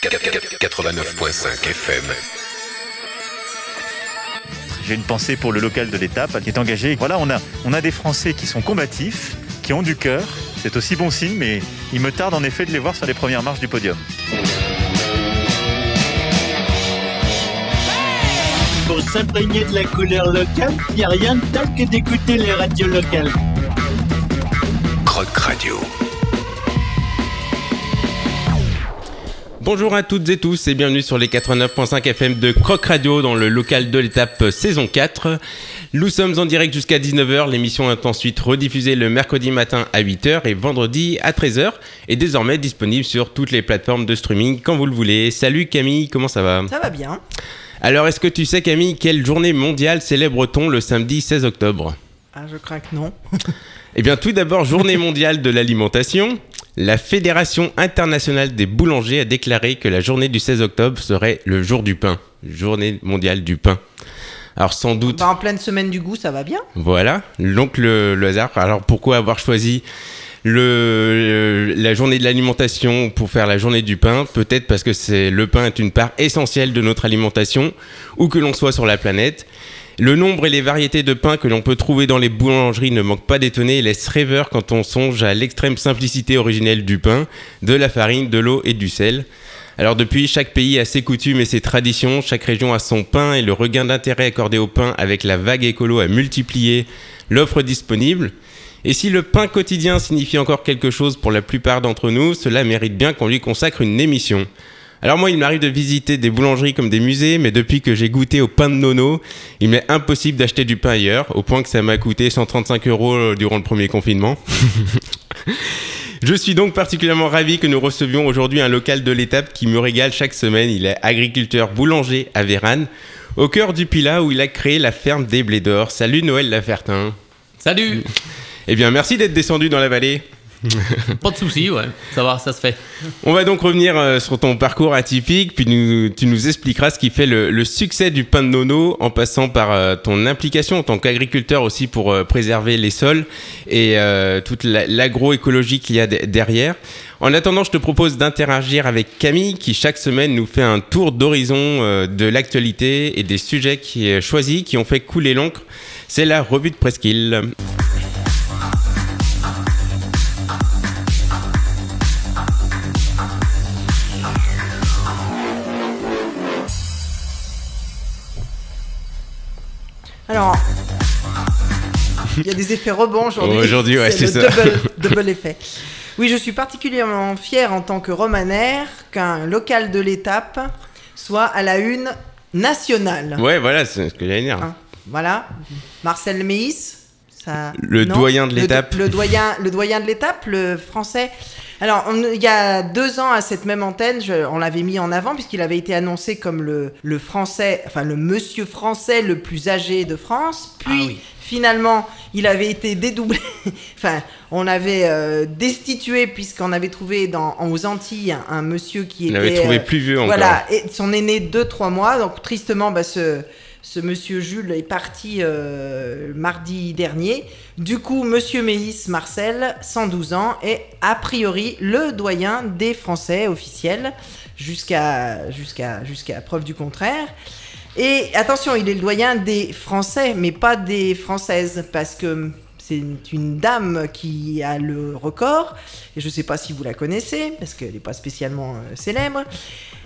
89.5 FM. J'ai une pensée pour le local de l'étape qui est engagé. Voilà, on a, on a des Français qui sont combatifs, qui ont du cœur. C'est aussi bon signe, mais il me tarde en effet de les voir sur les premières marches du podium. Pour s'imprégner de la couleur locale, il n'y a rien de tel que d'écouter les radios locales. Croc Radio. Bonjour à toutes et tous et bienvenue sur les 89.5 FM de Croc Radio dans le local de l'étape saison 4. Nous sommes en direct jusqu'à 19h, l'émission est ensuite rediffusée le mercredi matin à 8h et vendredi à 13h et désormais disponible sur toutes les plateformes de streaming quand vous le voulez. Salut Camille, comment ça va? Ça va bien. Alors est-ce que tu sais Camille, quelle journée mondiale célèbre-t-on le samedi 16 octobre? Ah, je crains que non. Eh bien tout d'abord, journée mondiale de l'alimentation. La Fédération internationale des boulangers a déclaré que la journée du 16 octobre serait le jour du pain, journée mondiale du pain. Alors sans doute... Bah, en pleine semaine du goût, ça va bien. Voilà, donc le, le hasard. Alors pourquoi avoir choisi le, la journée de l'alimentation pour faire la journée du pain? Peut-être parce que c'est le pain est une part essentielle de notre alimentation, où que l'on soit sur la planète. Le nombre et les variétés de pain que l'on peut trouver dans les boulangeries ne manquent pas d'étonner et laissent rêveur quand on songe à l'extrême simplicité originelle du pain, de la farine, de l'eau et du sel. Alors depuis, chaque pays a ses coutumes et ses traditions, chaque région a son pain et le regain d'intérêt accordé au pain avec la vague écolo a multiplié l'offre disponible. Et si le pain quotidien signifie encore quelque chose pour la plupart d'entre nous, cela mérite bien qu'on lui consacre une émission. Alors moi, il m'arrive de visiter des boulangeries comme des musées, mais depuis que j'ai goûté au pain de nono, il m'est impossible d'acheter du pain ailleurs, au point que ça m'a coûté 135 euros durant le premier confinement. Je suis donc particulièrement ravi que nous recevions aujourd'hui un local de l'étape qui me régale chaque semaine. Il est agriculteur boulanger à Vérane, au cœur du Pilat où il a créé la ferme des Blés d'Or. Salut Noël Lafertin. Salut Eh bien, merci d'être descendu dans la vallée. Pas de soucis, ouais, ça va, ça se fait. On va donc revenir euh, sur ton parcours atypique, puis tu nous expliqueras ce qui fait le, succès du pain de nono, en passant par euh, ton implication en tant qu'agriculteur aussi pour euh, préserver les sols et toute la- l'agroécologie qu'il y a de- derrière. En attendant, je te propose d'interagir avec Camille, qui chaque semaine nous fait un tour d'horizon de l'actualité et des sujets qui choisis, qui ont fait couler l'encre. C'est la revue de Presqu'île. Alors, il y a des effets rebonds aujourd'hui. Aujourd'hui, ouais, c'est ça. Double, double effet. Oui, je suis particulièrement fière en tant que romanaire qu'un local de l'étape soit à la une nationale. Ouais, voilà, c'est ce que j'allais dire. Hein, voilà, Marcel Meis. Ça... Le doyen de Le- l'étape. Le, doyen, le doyen de l'étape, le français. Alors, on- il y a deux ans à cette même antenne, je- on l'avait mis en avant puisqu'il avait été annoncé comme le, le français, enfin le monsieur français le plus âgé de France. Puis, Ah oui. finalement, il avait été dédoublé. enfin, on avait euh, destitué puisqu'on avait trouvé dans, aux Antilles un, un monsieur qui On était. avait trouvé euh, plus vieux encore. voilà, et son aîné 2-3 mois. Donc tristement, bah, ce, ce monsieur Jules est parti euh, mardi dernier. Du coup, monsieur Mélis Marcel, 112 ans, est a priori le doyen des Français officiels jusqu'à jusqu'à jusqu'à preuve du contraire. Et attention, il est le doyen des Français, mais pas des Françaises, parce que c'est une, dame qui a le record, et je ne sais pas si vous la connaissez, parce qu'elle n'est pas spécialement euh, célèbre.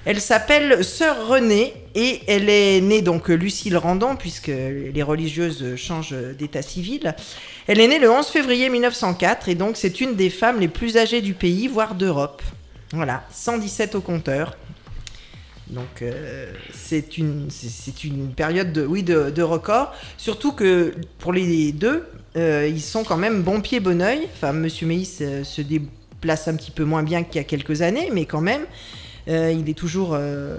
Elle s'appelle Sœur Renée, et elle est née donc Lucille Randon, puisque les religieuses changent d'état civil. Elle est née le 11 février 1904, et donc c'est une des femmes les plus âgées du pays, voire d'Europe. Voilà, 117 au compteur. Donc euh, c'est une, une période de, oui, de, de record. Surtout que pour les deux, euh, ils sont quand même bon pied, bon oeil. Enfin, Monsieur Meis euh, se déplace un petit peu moins bien qu'il y a quelques années, mais quand même, euh, il est toujours euh,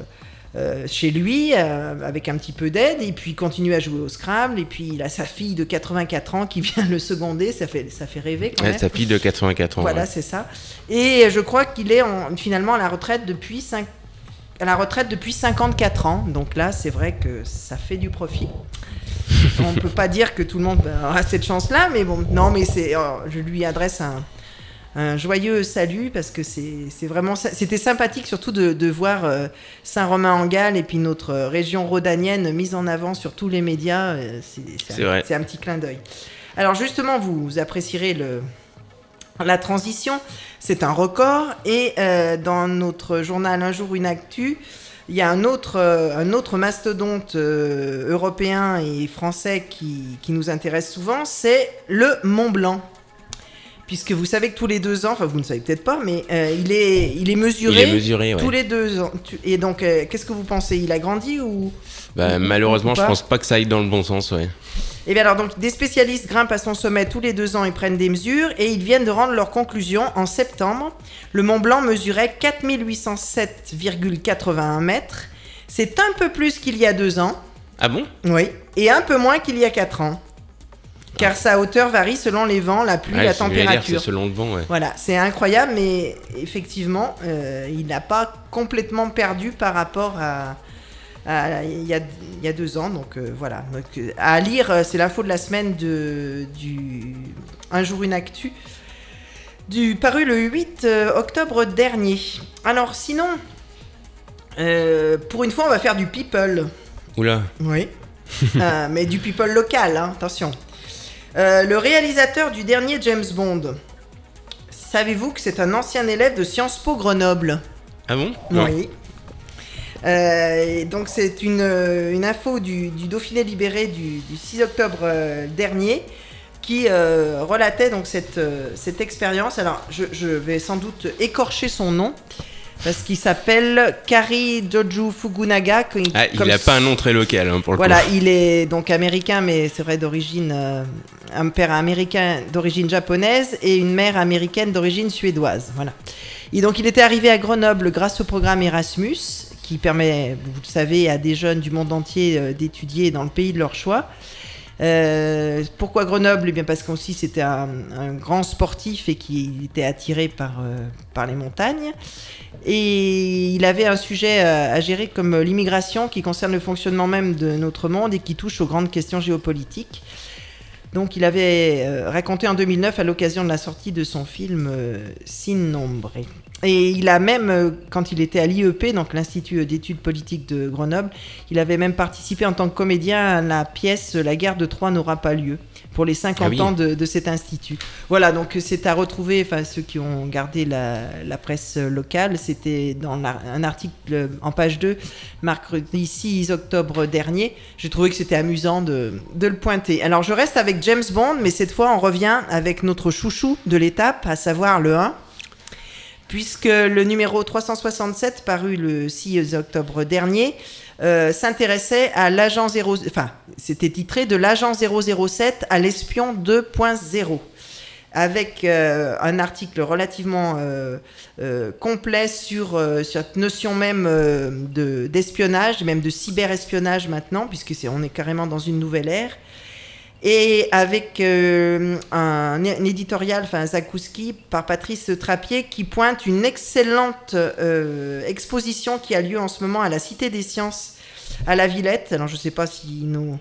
chez lui avec un petit peu d'aide et puis il continue à jouer au Scrabble. Et puis il a sa fille de 84 ans qui vient le seconder. Ça fait, ça fait rêver quand Ouais, même. sa fille de 84 ans. Voilà, ouais. c'est ça. Et je crois qu'il est en- finalement à la retraite depuis 5 à la retraite depuis 54 ans. Donc là, c'est vrai que ça fait du profit. On ne peut pas dire que tout le monde ben, a cette chance-là, mais bon, non, mais c'est, oh, je lui adresse un, un joyeux salut parce que c'est c'est vraiment c'était sympathique surtout de, de voir euh, Saint-Romain-en-Galles et puis notre euh, région rhodanienne mise en avant sur tous les médias. euh, c'est un, vrai. c'est un petit clin d'œil. Alors justement, vous, vous apprécierez le, la transition. C'est un record et euh, dans notre journal Un jour une actu. Il y a un autre, euh, un autre mastodonte euh, européen et français qui, qui nous intéresse souvent, c'est le Mont Blanc. Puisque vous savez que tous les deux ans, enfin vous ne savez peut-être pas, mais euh, il, est, il est Il mesuré est mesuré, ouais. tous les deux ans. Et donc, euh, qu'est-ce que vous pensez? Il a grandi ou Bah, malheureusement, ou je pense pas que ça aille dans le bon sens, ouais. Eh bien alors, donc, des spécialistes grimpent à son sommet tous les deux ans et prennent des mesures, et ils viennent de rendre leurs conclusions en septembre. Le Mont Blanc mesurait 4807,81 mètres. C'est un peu plus qu'il y a deux ans, Ah bon? Oui, et un peu moins qu'il y a quatre ans. Car sa hauteur varie selon les vents, la pluie, Ouais, la température. C'est selon le vent, ouais. Voilà, c'est incroyable, mais effectivement, euh, il n'a pas complètement perdu par rapport à- il, y a, il y a deux ans. Donc euh, voilà, Donc, euh, à lire, euh, c'est l'info de la semaine de, du Un jour une actu, du, paru le 8 euh, octobre dernier. Alors sinon, euh, pour une fois, on va faire du people. Oula. Oui. Euh, mais du people local, hein, attention. Euh, le réalisateur du dernier James Bond. Savez-vous que c'est un ancien élève de Sciences Po Grenoble? Ah bon? Non. Oui. Euh, et donc c'est une, euh, une info du, du Dauphiné libéré du, du 6 octobre euh, dernier qui euh, relatait donc cette, euh, cette expérience. Alors je, je vais sans doute écorcher son nom parce qu'il s'appelle Kari Joju Fukunaga. qui- Ah, il a pas un nom très local, hein, pour le voilà, coup. il est donc américain, mais c'est vrai d'origine, euh, un père américain d'origine japonaise et une mère américaine d'origine suédoise. Voilà. Et donc il était arrivé à Grenoble grâce au programme Erasmus, qui permet, vous le savez, à des jeunes du monde entier euh, d'étudier dans le pays de leur choix. Euh, pourquoi Grenoble? Eh bien parce qu'aussi c'était un, grand sportif et qui était attiré par, euh, par les montagnes. Et il avait un sujet à, gérer comme l'immigration qui concerne le fonctionnement même de notre monde et qui touche aux grandes questions géopolitiques. Donc il avait raconté en 2009 à l'occasion de la sortie de son film Sin Nombre. Et il a même, euh, quand il était à l'IEP, donc l'Institut d'études politiques de Grenoble, il avait même participé en tant que comédien à la pièce La guerre de Troie n'aura pas lieu pour les 50 Ah oui. ans de, de cet institut. Voilà, donc c'est à retrouver, enfin ceux qui ont gardé la, la presse locale, c'était dans la- un article en page 2, mercredi 6 octobre dernier. J'ai trouvé que c'était amusant de, de le pointer. Alors je reste avec James Bond, mais cette fois on revient avec notre chouchou de l'étape, à savoir le 1 puisque le numéro 367 paru le 6 octobre dernier euh, s'intéressait à l'agent 0 enfin c'était titré de l'agent 007 à l'espion 2.0 avec euh, un article relativement euh, complet sur, cette notion même de- d'espionnage, même de cyberespionnage maintenant, puisque on est carrément dans une nouvelle ère et avec euh, un, éditorial, enfin Zakouski, par Patrice Trappier, qui pointe une excellente euh, exposition qui a lieu en ce moment à la Cité des Sciences à la Villette. Alors je ne sais pas si nos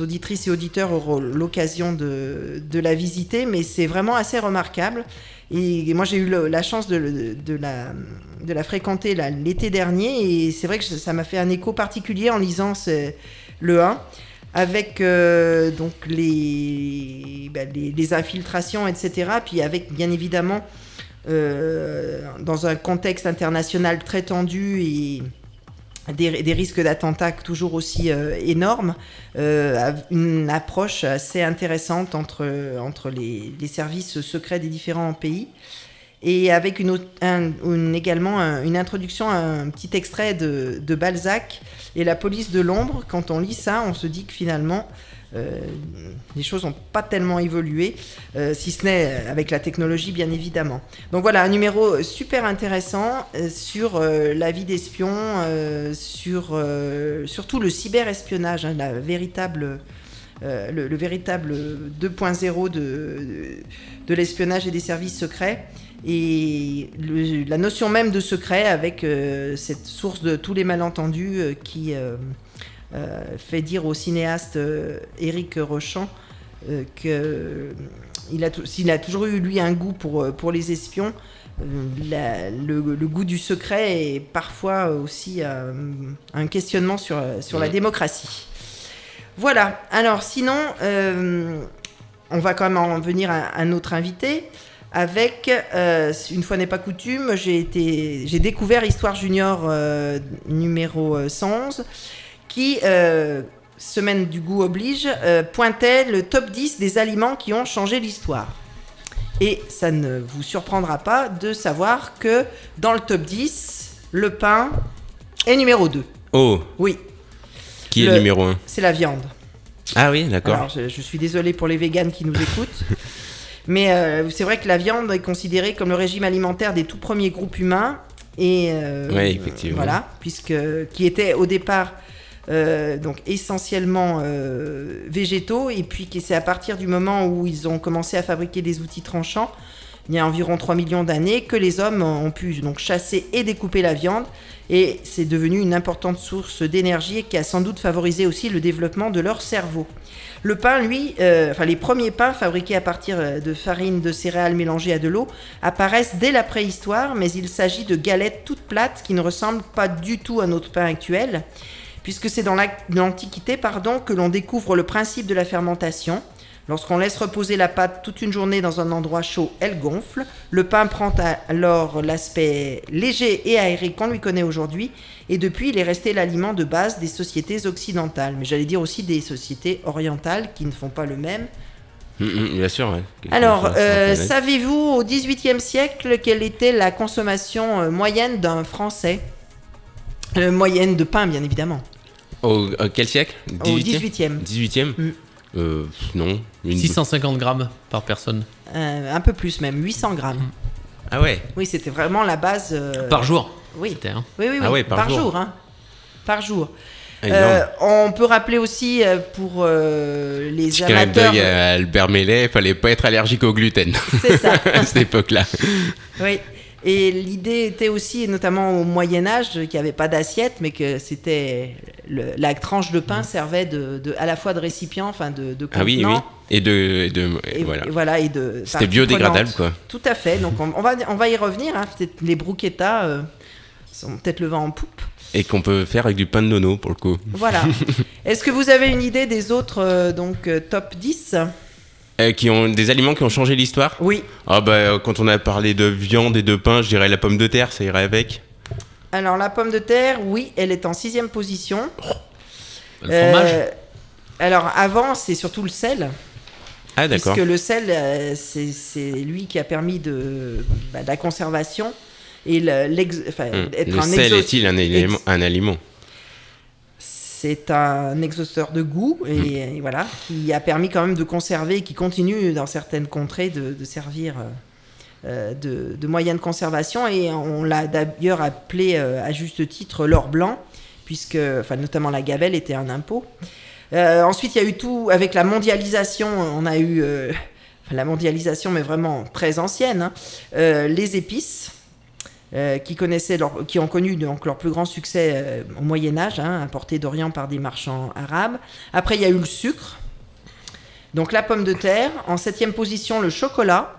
auditrices et auditeurs auront l'occasion de, la visiter, mais c'est vraiment assez remarquable. Et moi j'ai eu la chance de, la, fréquenter l'été dernier, et c'est vrai que ça m'a fait un écho particulier en lisant le 1 avec euh, donc les, les infiltrations, etc. Puis avec bien évidemment euh, dans un contexte international très tendu et des, risques d'attentats toujours aussi euh, énormes, une approche assez intéressante entre, les services secrets des différents pays. Et avec une, également un- une introduction, un petit extrait de, Balzac et la police de l'ombre. Quand on lit ça, on se dit que finalement, euh, les choses n'ont pas tellement évolué, euh, si ce n'est avec la technologie, bien évidemment. Donc voilà, un numéro super intéressant euh, sur la vie d'espion, sur surtout le cyberespionnage, hein, la véritable, le, le véritable 2.0 de, de l'espionnage et des services secrets. Et le- la notion même de secret avec euh, cette source de tous les malentendus euh, qui euh, fait dire au cinéaste Éric Rochant euh, que il a, s'il a toujours eu lui un goût pour, pour les espions, la- le, le goût du secret est parfois aussi un questionnement sur, la démocratie. Voilà. Alors sinon, on va quand même en venir à un autre invité. Avec, euh, une fois n'est pas coutume, j'ai été, j'ai découvert Histoire Junior euh, numéro euh, 111, qui, euh, semaine du goût oblige, pointait le top 10 des aliments qui ont changé l'histoire. Et ça ne vous surprendra pas de savoir que dans le top 10, le pain est numéro 2. Oh, Oui, qui est Le- le numéro 1 c'est la viande. Ah oui, d'accord. Alors, je, je suis désolé pour les véganes qui nous écoutent. Mais euh, c'est vrai que la viande est considérée comme le régime alimentaire des tout premiers groupes humains. Et euh, Ouais, effectivement. Voilà, puisque qui était au départ euh, donc essentiellement végétaux, et puis que c'est à partir du moment où ils ont commencé à fabriquer des outils tranchants, il y a environ 3 millions d'années, que les hommes ont pu donc chasser et découper la viande, et c'est devenu une importante source d'énergie qui a sans doute favorisé aussi le développement de leur cerveau. Le pain, lui, euh, enfin les premiers pains fabriqués à partir euh, de farine de céréales mélangées à de l'eau apparaissent dès la préhistoire, mais il s'agit de galettes toutes plates qui ne ressemblent pas du tout à notre pain actuel, puisque c'est dans la- l'Antiquité pardon, que l'on découvre le principe de la fermentation. Lorsqu'on laisse reposer la pâte toute une journée dans un endroit chaud, elle gonfle. Le pain prend alors l'aspect léger et aéré qu'on lui connaît aujourd'hui, et depuis il est resté l'aliment de base des sociétés occidentales, mais j'allais dire aussi des sociétés orientales qui ne font pas le même. Mm, mm, bien sûr, ouais. Quelque Alors, euh, savez-vous au XVIIIe siècle quelle était la consommation euh, moyenne d'un Français? Euh, Moyenne de pain, bien évidemment. Au euh, quel siècle? Au XVIIIe. 18e Mm. Euh, Non. Une... 650 grammes par personne. Euh, un peu plus même, 800 grammes. Ah ouais Oui, c'était vraiment la base. euh, Par jour. Oui, C'était, hein. oui, oui, oui, Ah ouais, par jour. hein. Par jour. Ah, Euh, on peut rappeler aussi euh, pour euh, les Petit amateurs. à Albert Mellet, fallait pas être allergique au gluten C'est ça. à cette époque-là. Oui. Et l'idée était aussi, notamment au Moyen Âge, qu'il n'y avait pas d'assiette, mais que c'était la tranche de pain servait de, de- à la fois de récipient, enfin de, de Ah oui, oui. Et de, et de et Et, voilà. et voilà, et de. C'était biodégradable, quoi. Tout à fait. Donc on, on va on va y revenir. Hein. Les bruschettas euh, sont peut-être le vent en poupe. Et qu'on peut faire avec du pain de nono pour le coup. Voilà. Est-ce que vous avez une idée des autres euh, donc euh, top 10 Euh, qui ont des aliments qui ont changé l'histoire. Oui. Ah bah euh, quand on a parlé de viande et de pain, je dirais la pomme de terre, ça irait avec. Alors la pomme de terre, oui, elle est en sixième position. Le fromage. Euh, alors avant, c'est surtout le sel. Ah d'accord. Puisque le sel, euh, c'est c'est lui qui a permis de, bah, de la conservation et le- enfin, être Le un sel est-il un un aliment? C'est un exhausteur de goût et, et voilà qui a permis quand même de conserver et qui continue dans certaines contrées de, de servir euh, euh, de, de moyen de conservation. Et on l'a d'ailleurs appelé euh, à juste titre l'or blanc puisque enfin notamment la gabelle était un impôt. Euh, ensuite il y a eu tout avec la mondialisation on a eu la mondialisation mais vraiment très ancienne hein, les épices euh, qui, connaissaient leur- qui ont connu donc leur plus grand succès euh, au Moyen Âge, hein, importé d'Orient par des marchands arabes. Après, il y a eu le sucre, donc la pomme de terre. En septième position, le chocolat.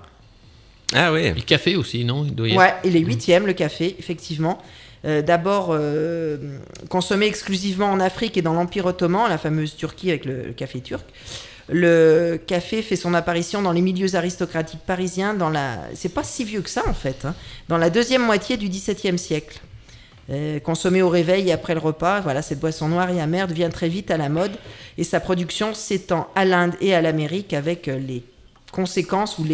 Ah ouais. Le café aussi, non? Il doit y Ouais, et les huitièmes, le café, effectivement. Euh, D'abord euh, consommé exclusivement en Afrique et dans l'Empire ottoman, la fameuse Turquie avec le, le café turc. Le café fait son apparition dans les milieux aristocratiques parisiens dans la... C'est pas si vieux que ça en fait. hein, dans la deuxième moitié du XVIIe siècle. Euh, consommé au réveil et après le repas, voilà, cette boisson noire et amère devient très vite à la mode et sa production s'étend à l'Inde et à l'Amérique avec euh, les conséquences ou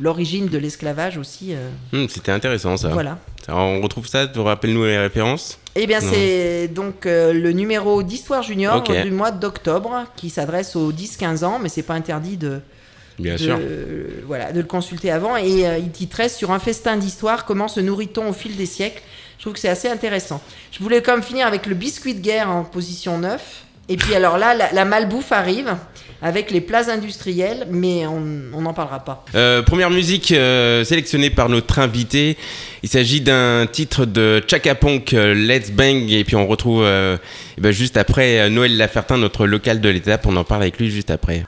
l'origine de l'esclavage aussi. euh, Hum, C'était intéressant ça. voilà. On retrouve ça, tu rappelles-nous les références? Eh bien, c'est donc euh, le numéro d'Histoire Junior du mois d'octobre qui s'adresse aux 10-15 ans, mais c'est pas interdit de, Bien de- sûr. voilà, de le consulter avant. Et euh, il titrait Sur un festin d'histoire, comment se nourrit-on au fil des siècles? Je trouve que c'est assez intéressant. Je voulais quand même finir avec le biscuit de guerre en position 9. Et puis alors là, la, la malbouffe arrive avec les plats industriels, mais on n'en parlera pas. Euh, première musique euh, sélectionnée par notre invité. Il s'agit d'un titre de Chaka Ponk, euh, Let's Bang. Et puis on retrouve eh ben, juste après Noël Lafertin, notre local de l'étape. On en parle avec lui juste après.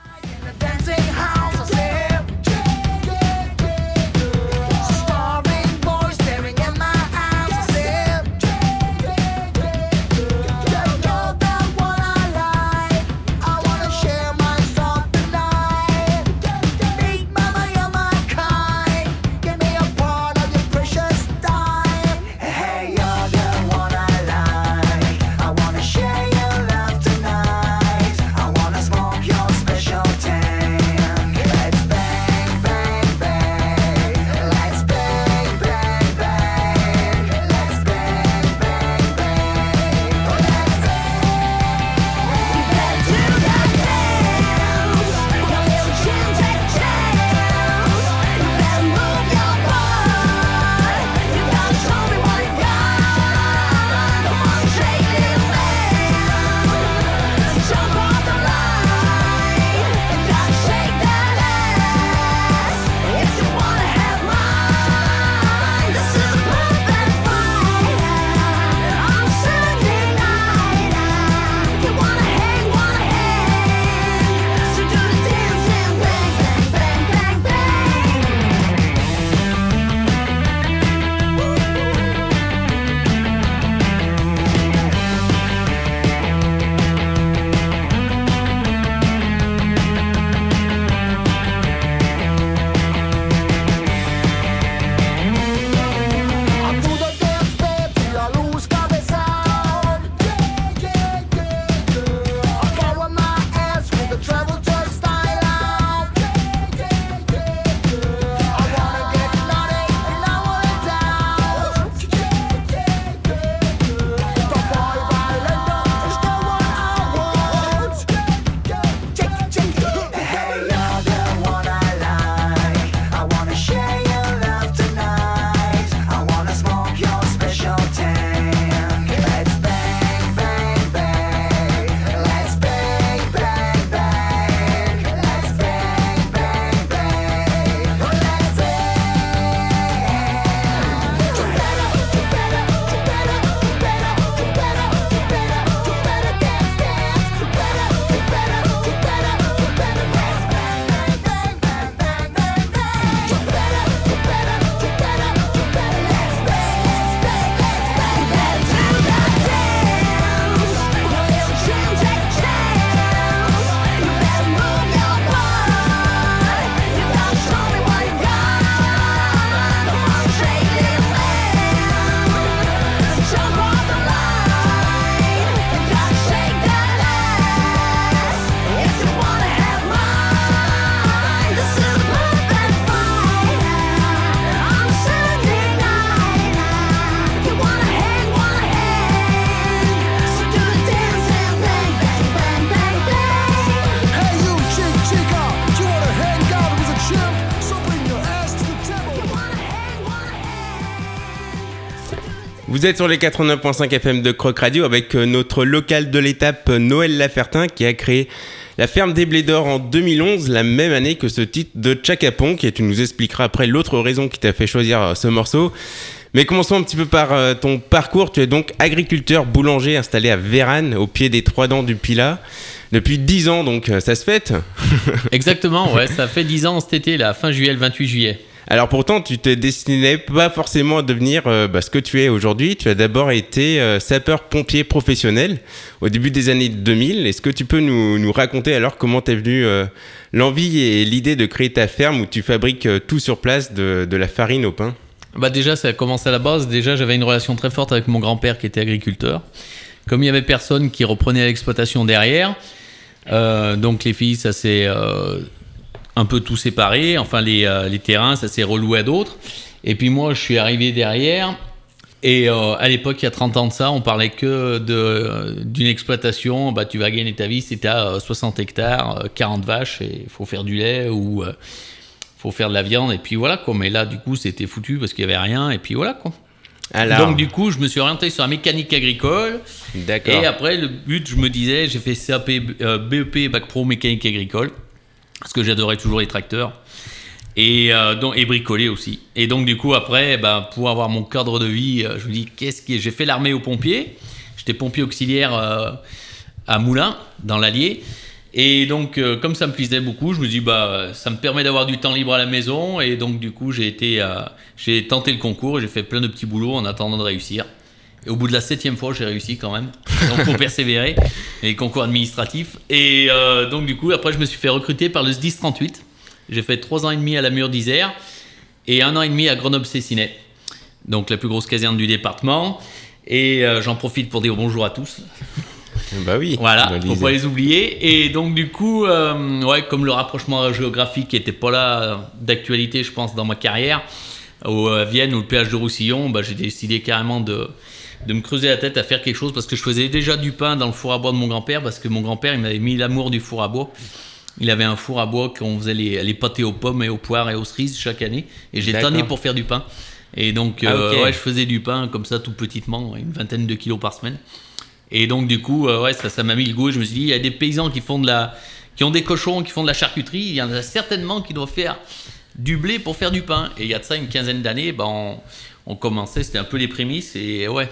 Vous êtes sur les 89.5 FM de Croc Radio avec euh, notre local de l'étape euh, Noël Lafertin qui a créé la ferme des Blés d'Or en 2011, la même année que ce titre de Tchakapon, et tu nous expliqueras après l'autre raison qui t'a fait choisir euh, ce morceau. Mais commençons un petit peu par ton parcours. Tu es donc agriculteur boulanger installé à Véranne, au pied des Trois Dents du Pilat. Depuis 10 ans, donc ça se fête Exactement, ouais, ça fait 10 ans cet été, la fin juillet, le 28 juillet. Alors pourtant, tu te destinais pas forcément à devenir euh, bah, ce que tu es aujourd'hui. Tu as d'abord été euh, sapeur-pompier professionnel au début des années 2000. Est-ce que tu peux nous, raconter alors comment t'es venu euh, l'envie et l'idée de créer ta ferme où tu fabriques tout sur place de, la farine au pain? Bah déjà, ça a commencé à la base. Déjà, j'avais une relation très forte avec mon grand-père qui était agriculteur. Comme il y avait personne qui reprenait l'exploitation derrière, donc les filles, ça s'est un peu tout séparé. Enfin, les, euh, les terrains, ça s'est reloué à d'autres. Et puis moi, je suis arrivé derrière. Et euh, à l'époque, il y a 30 ans de ça, on parlait que d'une exploitation. Bah, tu vas gagner ta vie si tu as 60 hectares, 40 euh, vaches, et il faut faire du lait ou il faut faire de la viande. Et puis voilà quoi. Mais là, du coup, c'était foutu parce qu'il n'y avait rien. Et puis voilà quoi. Donc du coup, je me suis orienté sur la mécanique agricole. D'accord. Et après, le but, je me disais, j'ai fait CAP, BEP, Bac Pro mécanique agricole parce que j'adorais toujours les tracteurs. Et, euh, donc, et bricoler aussi. Et donc, du coup, après, bah, pour avoir mon cadre de vie, euh, je me dis, qu'est-ce qui J'ai fait l'armée aux pompiers. J'étais pompier auxiliaire euh, à Moulins, dans l'Allier. Et donc, comme ça me plaisait beaucoup, je me dis, bah, ça me permet d'avoir du temps libre à la maison. Et donc, du coup, j'ai été, j'ai tenté le concours j'ai fait plein de petits boulots en attendant de réussir. Et au bout de la septième fois, j'ai réussi quand même. Donc, pour persévérer. Et concours administratif. Et euh, donc, du coup, après, je me suis fait recruter par le SDIS 38. J'ai fait trois ans et demi à la Mure d'Isère et un an et demi à Grenoble-Cessinet. Donc, la plus grosse caserne du département. Et euh, j'en profite pour dire bonjour à tous. Bah oui. Voilà, faut pas les oublier. Et donc du coup, euh, ouais, comme le rapprochement géographique n'était pas là d'actualité, je pense, dans ma carrière, au, à Vienne ou le péage de Roussillon, bah, j'ai décidé carrément de, de me creuser la tête à faire quelque chose parce que je faisais déjà du pain dans le four à bois de mon grand-père parce que mon grand-père il m'avait mis l'amour du four à bois. Il avait un four à bois qu'on faisait les, les pâtés aux pommes et aux poires et aux cerises chaque année et j'ai tanné pour faire du pain. Et donc ah, euh, ouais, je faisais du pain comme ça tout petitement, une vingtaine de kilos par semaine. Et donc du coup euh, ouais, ça ça m'a mis le goût. Je me suis dit il y a des paysans qui font de la qui ont des cochons, qui font de la charcuterie, il y en a certainement qui doivent faire du blé pour faire du pain. Et il y a de ça une quinzaine d'années, ben, on commençait, c'était un peu les prémices et ouais.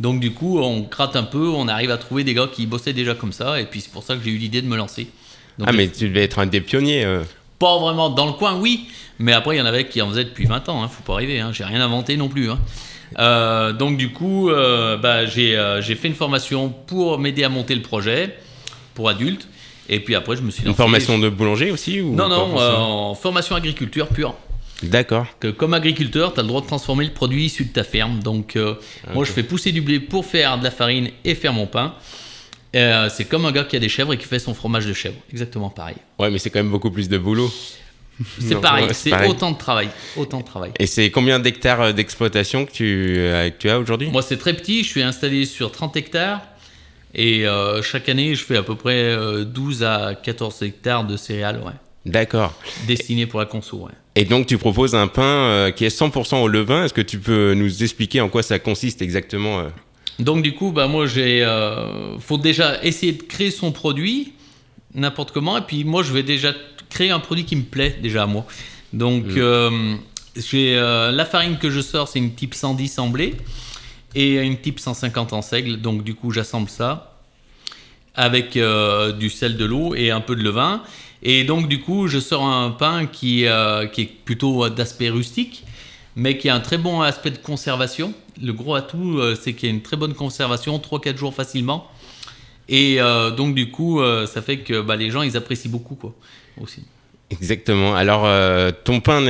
Donc du coup, on gratte un peu, on arrive à trouver des gars qui bossaient déjà comme ça et puis c'est pour ça que j'ai eu l'idée de me lancer. ah mais tu devais être un des pionniers. Euh. Pas vraiment dans le coin, oui, mais après il y en avait qui en faisaient depuis 20 ans, hein, faut pas arriver, hein, j'ai rien inventé non plus. Hein. Euh, donc du coup, euh, bah, j'ai fait une formation pour m'aider à monter le projet pour adultes. Et puis après, je me suis lancé. Une formation de boulanger aussi ou Non, non, en formation agriculture pure. D'accord. Que comme agriculteur, tu as le droit de transformer le produit issu de ta ferme. Donc, euh, moi, je fais pousser du blé pour faire de la farine et faire mon pain. Euh, c'est comme un gars qui a des chèvres et qui fait son fromage de chèvre. Exactement pareil. Ouais, mais c'est quand même beaucoup plus de boulot. C'est pareil, c'est autant de travail. Autant de travail. Et c'est combien d'hectares euh, d'exploitation que tu, tu as aujourd'hui? Moi, c'est très petit. Je suis installé sur 30 hectares. Et chaque année, je fais à peu près 12 à 14 hectares de céréales. Ouais. D'accord. Destiné pour la conso, ouais. Et donc tu proposes un pain euh, qui est 100% au levain. Est-ce que tu peux nous expliquer en quoi ça consiste exactement euh Donc du coup, bah, moi, j'ai, euh, faut déjà essayer de créer son produit n'importe comment. Et puis moi, je vais déjà créer un produit qui me plaît déjà à moi. Donc mmh. j'ai la farine que je sors, c'est une type 110 en blé et une type 150 en seigle. Donc du coup, j'assemble ça avec du sel, de l'eau et un peu de levain. Et donc, du coup, je sors un pain qui, euh, est plutôt d'aspect rustique, mais qui a un très bon aspect de conservation. Le gros atout, euh, c'est qu'il y a une très bonne conservation, 3-4 jours facilement. Et euh, donc, du coup, ça fait que bah, les gens, ils apprécient beaucoup, aussi. Exactement. Alors, euh, ton pain,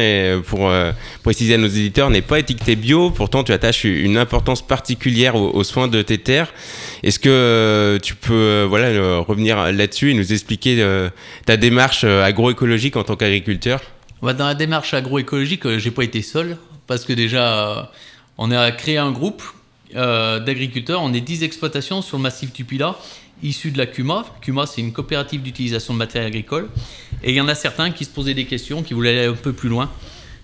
pour euh, préciser à nos éditeurs, n'est pas étiqueté bio. Pourtant, tu attaches une importance particulière aux, soins de tes terres. Est-ce que euh, tu peux voilà, revenir là-dessus et nous expliquer ta démarche agroécologique en tant qu'agriculteur? Bah, Dans la démarche agroécologique, j'ai pas été seul. Parce que déjà, on a créé un groupe d'agriculteurs. On est 10 exploitations sur le massif du Pilat issus de la CUMA. CUMA, c'est une coopérative d'utilisation de matériel agricole. Et il y en a certains qui se posaient des questions, qui voulaient aller un peu plus loin,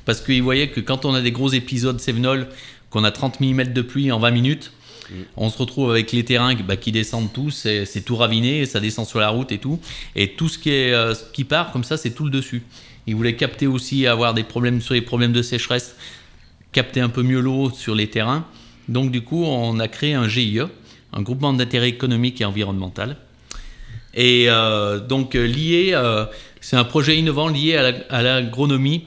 parce qu'ils voyaient que quand on a des gros épisodes sévenols, qu'on a 30 mm de pluie en 20 minutes. On se retrouve avec les terrains bah, qui descendent tous, c'est tout raviné, ça descend sur la route et tout. Et tout ce qui, euh, ce qui part comme ça, c'est tout le dessus. Ils voulaient capter aussi, avoir des problèmes sur les problèmes de sécheresse, capter un peu mieux l'eau sur les terrains. Donc du coup, on a créé un GIE, un groupement d'intérêt économique et environnemental. Et euh, donc euh, lié, euh, c'est un projet innovant lié à la- à l'agronomie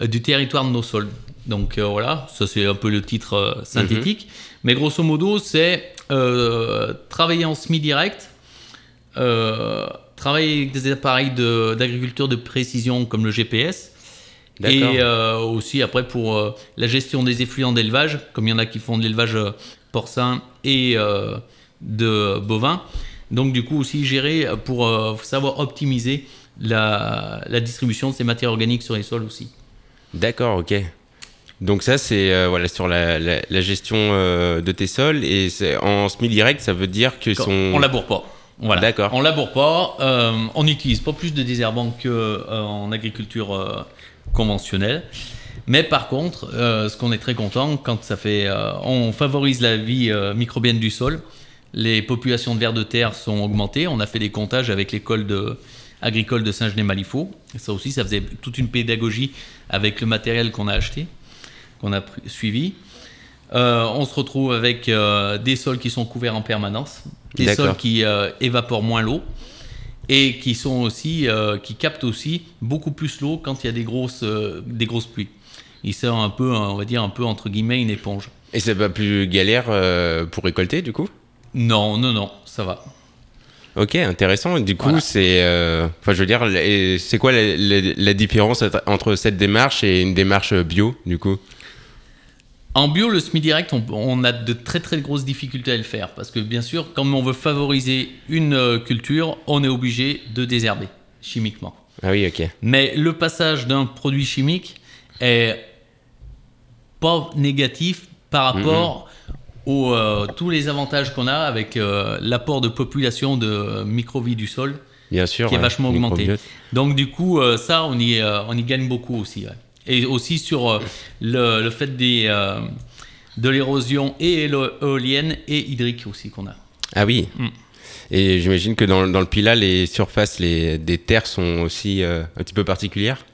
du territoire de nos sols. Donc voilà, ça c'est un peu le titre synthétique. Mais grosso modo, c'est travailler en semi-direct, euh, travailler avec des appareils d'agriculture de, précision comme le GPS. Et euh, aussi après pour euh, la gestion des effluents d'élevage, comme il y en a qui font de l'élevage euh, porcin et euh, de bovins. Donc du coup aussi gérer pour euh, savoir optimiser la, la distribution de ces matières organiques sur les sols aussi. D'accord, ok. Donc ça, c'est euh, voilà, sur la, la- la gestion euh, de tes sols. Et en semi-direct, ça veut dire que sont... On laboure pas. Voilà. D'accord. On laboure pas. euh, on n'utilise pas plus de désherbants qu'en agriculture euh, conventionnelle. Mais par contre, euh, ce qu'on est très content, quand ça fait, euh, on favorise la vie euh, microbienne du sol. Les populations de vers de terre sont augmentées. On a fait des comptages avec l'école de, agricole de Saint-Genès-Malifaux. Et Ça aussi, ça faisait toute une pédagogie avec le matériel qu'on a acheté, qu'on a suivi. On se retrouve avec des sols qui sont couverts en permanence, des sols qui évaporent moins l'eau et qui sont aussi qui captent aussi beaucoup plus l'eau quand il y a des grosses des grosses pluies. Ils sont un peu, on va dire un peu entre guillemets une éponge. Et c'est pas plus galère euh, pour récolter, du coup? Non, non, non, ça va. Ok, intéressant. Du coup, Voilà. c'est... euh, Enfin, je veux dire, c'est quoi la, la- la différence entre cette démarche et une démarche bio, du coup? En bio, le semi-direct, on, on a de très très grosses difficultés à le faire parce que bien sûr, comme on veut favoriser une euh, culture, on est obligé de désherber chimiquement. Ah oui, ok. Mais le passage d'un produit chimique est pas négatif par rapport aux euh, tous les avantages qu'on a avec euh, l'apport de population de microvies du sol Bien sûr. qui est ouais. vachement augmenté. Donc du coup, euh, ça, on y, on y gagne beaucoup aussi. ouais. Et aussi sur le, le fait des, de l'érosion et éolienne et hydrique aussi qu'on a. Ah oui. Mm. Et j'imagine que dans, dans le Pila, les surfaces les, des terres sont aussi un petit peu particulières?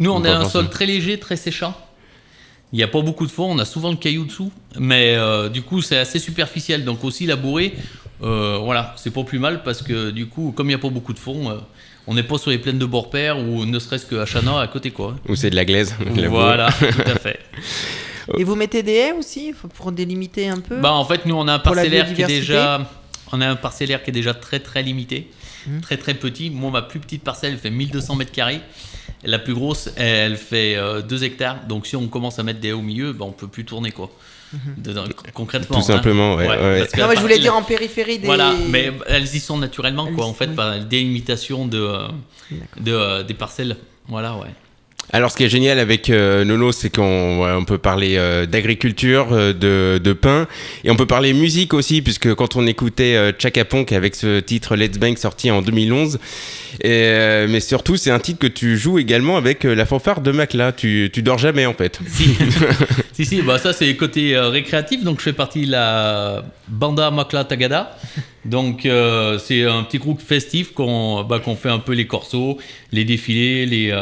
Nous, on a un sol très léger, très séchant. Il n'y a pas beaucoup de fond, on a souvent le caillou dessous, mais euh, du coup, c'est assez superficiel. Donc aussi, labourer, euh, voilà, c'est pas plus mal parce que du coup, comme il n'y a pas beaucoup de fond, euh, on n'est pas sur les plaines de Bord-Père ou ne serait-ce qu'à Chana à côté, quoi. Ou c'est de la glaise voilà, tout à fait. Et vous mettez des haies aussi pour délimiter un peu Bah en fait nous on a un parcellaire qui est déjà on a un parcellaire qui est déjà très très limité, Mhm. très très petit. Moi ma plus petite parcelle elle fait 1200 mètres carrés. La plus grosse elle fait 2 hectares. Donc si on commence à mettre des haies au milieu, bah, on peut plus tourner quoi. Dedans, concrètement. Tout simplement, ouais, ouais. hein. que Non, mais je voulais dire en périphérie des. Voilà, mais elles y sont naturellement Elles quoi en fait oui. par la délimitation de, euh, de euh, des parcelles. Voilà ouais. Alors, ce qui est génial avec euh, Nono, c'est qu'on peut parler euh, d'agriculture, euh, de, pain, et on peut parler musique aussi, puisque quand on écoutait euh, Chaka Ponk avec ce titre Let's Bang sorti en 2011, et, euh, mais surtout, c'est un titre que tu joues également avec la fanfare de Macla. Tu, dors jamais, en fait. Si, si, bah ça c'est côté récréatif. Donc je fais partie de la Banda Makla Tagada. Donc c'est un petit groupe festif qu'on bah, qu'on fait un peu les corsos, les défilés, les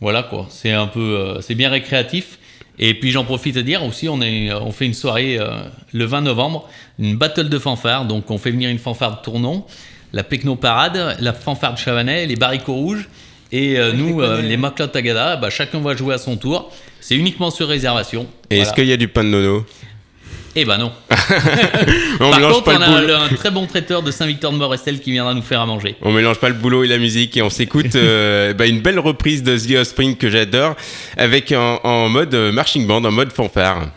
voilà quoi. C'est un peu euh, c'est bien récréatif. Et puis j'en profite à dire aussi, on, est, on fait une soirée euh, le 20 novembre, une battle de fanfare. Donc on fait venir une fanfare de Tournon, la Pecno Parade, la fanfare de Chavanais, les Baricots Rouges. Et euh, nous, euh, les Makla Tagada, bah, chacun va jouer à son tour. C'est uniquement sur réservation. Et Voilà. est-ce qu'il y a du pain de Nono? Eh ben non. On Par mélange contre, pas on a un, un très bon traiteur de Saint-Victor de Morestel qui viendra nous faire à manger. On mélange pas le boulot et la musique et on s'écoute euh, bah, une belle reprise de The Offspring que j'adore avec en, en mode euh, marching band, en mode fanfare.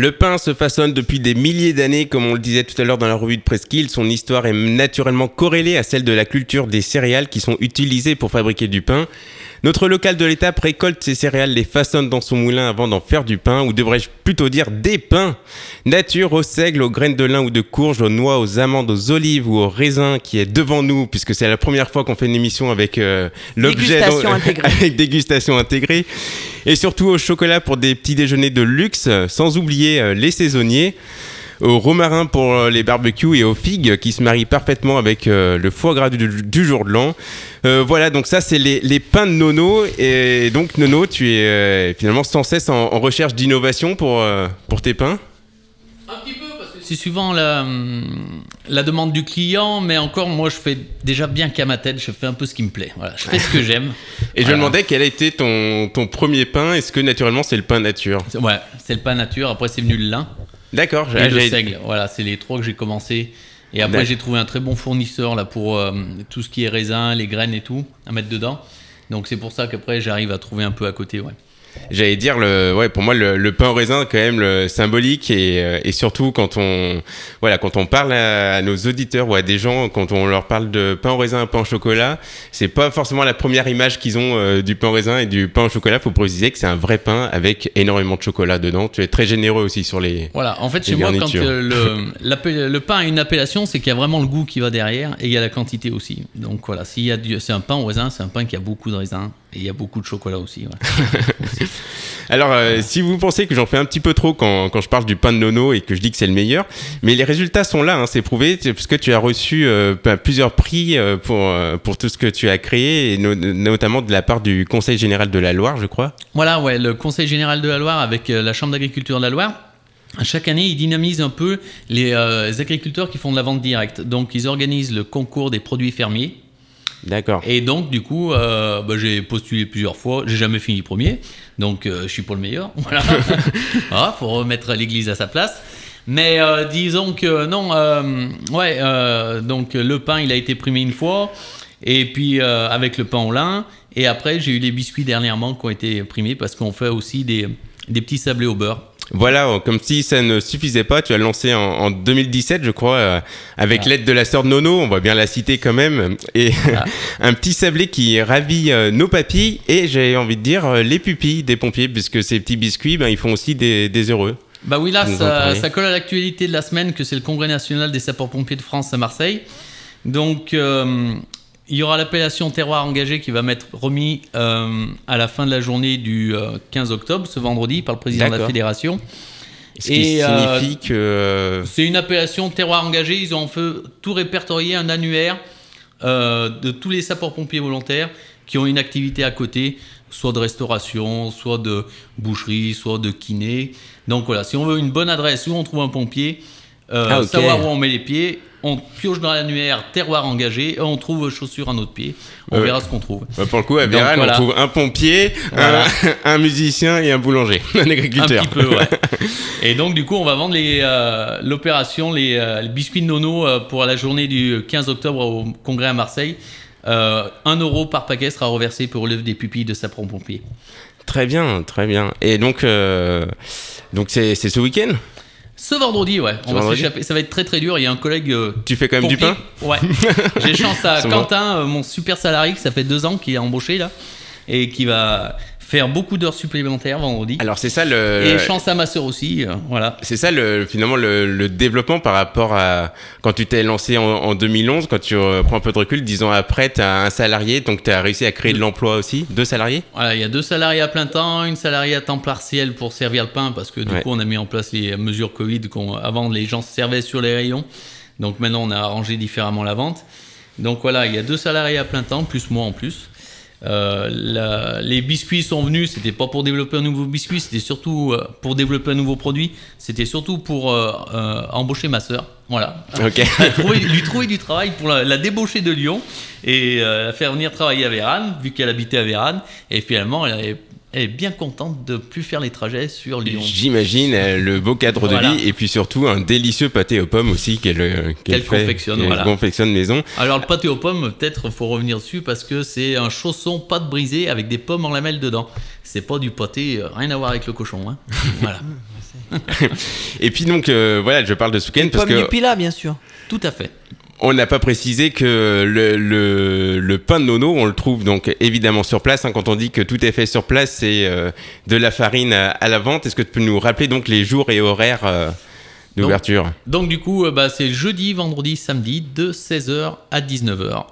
Le pain se façonne depuis des milliers d'années, comme on le disait tout à l'heure dans la revue de Presqu'île. Son histoire est naturellement corrélée à celle de la culture des céréales qui sont utilisées pour fabriquer du pain. Notre local de l'étape récolte ces céréales, les façonne dans son moulin avant d'en faire du pain, ou devrais-je plutôt dire des pains. Nature, au seigle, aux graines de lin ou de courge, aux noix, aux amandes, aux olives ou aux raisins qui est devant nous, puisque c'est la première fois qu'on fait une émission avec euh, l'objet Dégustation intégrée. avec dégustation intégrée. Et surtout au chocolat pour des petits déjeuners de luxe, sans oublier euh, les saisonniers au romarin pour euh, les barbecues et aux figues qui se marient parfaitement avec euh, le foie gras du, du jour de l'an. Euh, voilà, donc ça c'est les, les pains de Nono. Et donc Nono, tu es finalement sans cesse en, en recherche d'innovation pour, pour tes pains? Un petit peu parce que c'est suivant la, hum, la demande du client, mais encore moi je fais déjà bien qu'à ma tête, je fais un peu ce qui me plaît. Voilà, je fais ce que j'aime. Et je me demandais quel a été ton, ton premier pain. Est-ce que naturellement c'est le pain nature? Ouais, c'est le pain nature. Après c'est venu le lin D'accord, et le seigle. Voilà, c'est les trois que j'ai commencé. Et après j'ai trouvé un très bon fournisseur là pour euh, tout ce qui est raisin, les graines et tout à mettre dedans. Donc c'est pour ça qu'après j'arrive à trouver un peu à côté. Ouais. J'allais dire, le, ouais, pour moi, le, le pain au raisin, quand même, le symbolique et, euh, et surtout quand on, voilà, quand on parle à, à nos auditeurs ou à des gens, quand on leur parle de pain au raisin, pain au chocolat, c'est pas forcément la première image qu'ils ont euh, du pain au raisin et du pain au chocolat. Faut préciser que c'est un vrai pain avec énormément de chocolat dedans. Tu es très généreux aussi sur les. Voilà, en fait, chez moi, quand euh, le, pain a une appellation, c'est qu'il y a vraiment le goût qui va derrière et il y a la quantité aussi. Donc voilà, s'il y a du, c'est un pain au raisin, c'est un pain qui a beaucoup de raisin et il y a beaucoup de chocolat aussi. ouais. Alors, euh, si vous pensez que j'en fais un petit peu trop quand, quand je parle du pain de nono et que je dis que c'est le meilleur, mais les résultats sont là, hein, c'est prouvé, parce que tu as reçu euh, ben, plusieurs prix euh, pour, pour tout ce que tu as créé, et no- notamment de la part du Conseil général de la Loire, je crois. Voilà, ouais, le Conseil général de la Loire avec la Chambre d'agriculture de la Loire. Chaque année, ils dynamisent un peu les, les agriculteurs qui font de la vente directe. Donc, ils organisent le concours des produits fermiers. D'accord. Et donc, du coup, euh, bah, j'ai postulé plusieurs fois. J'ai jamais fini premier. Donc, euh, je suis pas le meilleur. Voilà. voilà, faut remettre l'église à sa place. Mais euh, disons que non, euh, ouais, donc le pain, il a été primé une fois. Et puis, avec le pain au lin. Et après, j'ai eu les biscuits dernièrement qui ont été primés parce qu'on fait aussi des, des petits sablés au beurre. Voilà, comme si ça ne suffisait pas, tu as lancé en, en 2017, je crois, euh, avec Ah. l'aide de la sœur de Nono, on va bien la citer quand même, et Ah. un petit sablé qui ravit euh, nos papilles et j'ai envie de dire euh, les pupilles des pompiers, puisque ces petits biscuits, ben, ils font aussi des, des heureux. Bah oui, là, ça, colle à l'actualité de la semaine, que c'est le Congrès national des sapeurs-pompiers de France à Marseille. Donc, euh, il y aura l'appellation terroir engagé qui va m'être remis euh, à la fin de la journée du euh, 15 octobre, ce vendredi, par le président de la fédération. Ce qui Et, euh, signifie que... euh, C'est une appellation terroir engagé. Ils ont fait tout répertorié un annuaire euh, de tous les sapeurs-pompiers volontaires qui ont une activité à côté, soit de restauration, soit de boucherie, soit de kiné. Donc voilà, si on veut une bonne adresse où on trouve un pompier, euh, Ah, savoir où on met les pieds, on pioche dans l'annuaire terroir engagé et on trouve chaussures à notre pied. On Ouais. verra ce qu'on trouve. bah, pour le coup, à voilà. on trouve un pompier, Voilà. un, un musicien et un boulanger, un Un agriculteur. petit peu, ouais. Et donc, du coup, on va vendre euh, l'opération, les, euh, les biscuits de Nono euh, pour la journée du 15 octobre au congrès à Marseille. Euh, 1 euro par paquet sera reversé pour l'œuvre des pupilles de sapeurs-pompiers. Très bien, très bien. Et donc, euh, donc c'est ce week-end? Ce vendredi, ouais, Ce on va vendredi s'échapper. Ça va être très très dur. Il y a un collègue. euh, Tu fais quand même du pain Ouais. J'ai chance à C'est bon. Quentin, euh, mon super salarié, qui ça fait deux ans qu'il est embauché là, et qui va faire beaucoup d'heures supplémentaires vendredi. Alors c'est ça le... Et chance à ma sœur aussi, euh, voilà. C'est ça le, finalement le, le développement par rapport à quand tu t'es lancé en, en 2011, quand tu euh, prends un peu de recul, dix ans après, tu as un salarié, donc tu as réussi à créer de l'emploi aussi, deux salariés? Voilà, il y a deux salariés à plein temps, une salariée à temps partiel pour servir le pain, parce que du Ouais. coup, on a mis en place les mesures Covid. qu'on- Avant, les gens se servaient sur les rayons. Donc maintenant, on a arrangé différemment la vente. Donc voilà, il y a deux salariés à plein temps, plus moi en plus. Euh, la- les biscuits sont venus, c'était pas pour développer un nouveau biscuit, c'était surtout euh, pour développer un nouveau produit. C'était surtout pour euh, embaucher ma sœur. Voilà. Ok. Trouver- lui trouver du travail pour la, la débaucher de Lyon et la faire venir travailler à Vérane, vu qu'elle habitait à Vérane. Et finalement, elle elle est bien contente de plus faire les trajets sur Lyon. J'imagine euh, le beau cadre de Voilà. vie et puis surtout un délicieux pâté aux pommes aussi qu'elle euh, Qu'elle fait, confectionne, qu'elle voilà. confectionne maison. Alors le pâté aux pommes, peut-être faut revenir dessus parce que c'est un chausson pâte brisée avec des pommes en lamelles dedans. C'est pas du pâté, euh, rien à voir avec le cochon. hein. Voilà. Et puis donc, euh, voilà, je parle de ce week-end parce Pomme du que Pilat, bien sûr. Tout à fait. On n'a pas précisé que le, le, le pain de nono, on le trouve donc évidemment sur place. hein. quand on dit que tout est fait sur place, c'est euh, de la farine à, à la vente. Est-ce que tu peux nous rappeler donc les jours et horaires euh, d'ouverture? Donc du coup, euh, bah, c'est jeudi, vendredi, samedi de 16h à 19h.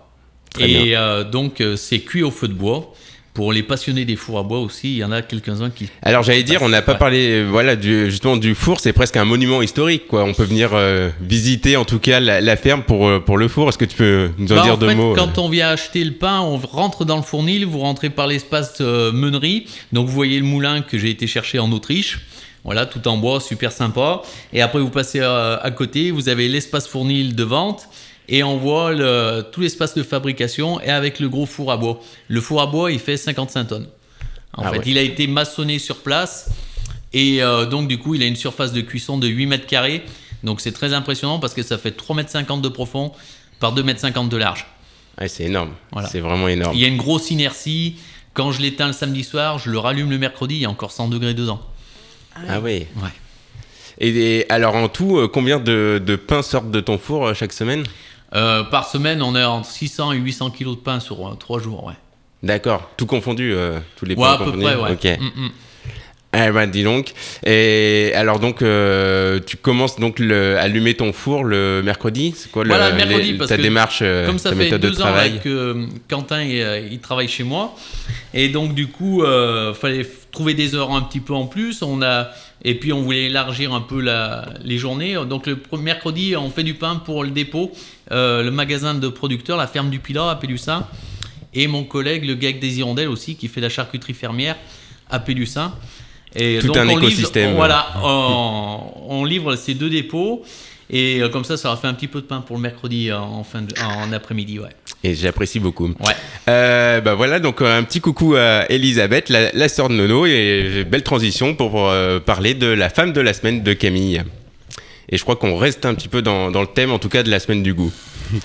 Très Et donc c'est cuit au feu de bois. Pour les passionnés des fours à bois aussi, il y en a quelques-uns qui... Alors j'allais dire, on n'a pas Ouais. parlé euh, voilà du, justement du four, c'est presque un monument historique quoi. On peut venir euh, visiter en tout cas la, la ferme pour euh, pour le four. Est-ce que tu peux nous en Bah, dire en deux fait, mots Quand on vient acheter le pain, on rentre dans le fournil, vous rentrez par l'espace euh, meunerie. Donc vous voyez le moulin que j'ai été chercher en Autriche. Voilà, tout en bois, super sympa. Et après, vous passez à côté, vous avez l'espace fournil de vente. Et on voit le- tout l'espace de fabrication et avec le gros four à bois. Le four à bois, il fait 55 tonnes. En Ah fait, ouais. il a été maçonné sur place. Et euh, donc, du coup, il a une surface de cuisson de 8 mètres carrés. Donc, c'est très impressionnant parce que ça fait 3 mètres 50 de profond par 2 mètres 50 de large. Ouais, c'est énorme. Voilà. C'est vraiment énorme. Il y a une grosse inertie. Quand je l'éteins le samedi soir, je le rallume le mercredi, il y a encore 100 degrés dedans. Ah oui. Ouais. Et, et alors en tout, euh, combien de, de pains sortent de ton four euh, chaque semaine? Euh, par semaine, on est entre 600 et 800 kilos de pain sur 3 jours. Ouais, D'accord. Tout confondu, euh, tous les ouais pains à peu confondus près, ouais. Ok. Mm, mm. Eh ben dis donc. Et alors donc, euh, tu commences donc le, à allumer ton four le mercredi? C'est quoi le, Voilà, le mercredi, les- parce ta que démarche, euh, Comme ça ta fait méthode de deux ans travail? là, que euh, Quentin il, euh, il travaille chez moi. Et donc, du coup, euh, fallait trouver des heures un petit peu en plus. On a, et puis, on voulait élargir un peu la, les journées. Donc, le mercredi, on fait du pain pour le dépôt, euh, le magasin de producteurs, la ferme du Pilat à Pélussin. Et mon collègue, le GAC des Hirondelles aussi, qui fait la charcuterie fermière à Pélussin. Et Tout donc, un on livre- écosystème. voilà, on, on livre ces deux dépôts. Et euh, comme ça, ça aura fait un petit peu de pain pour le mercredi euh, en, fin de- en après-midi. Ouais. Et j'apprécie beaucoup. Ouais. Euh, bah voilà, donc euh, un petit coucou à Elisabeth, la, la sœur de Nono, et belle transition pour euh, parler de la femme de la semaine de Camille. Et je crois qu'on reste un petit peu dans, dans le thème, en tout cas, de la semaine du goût.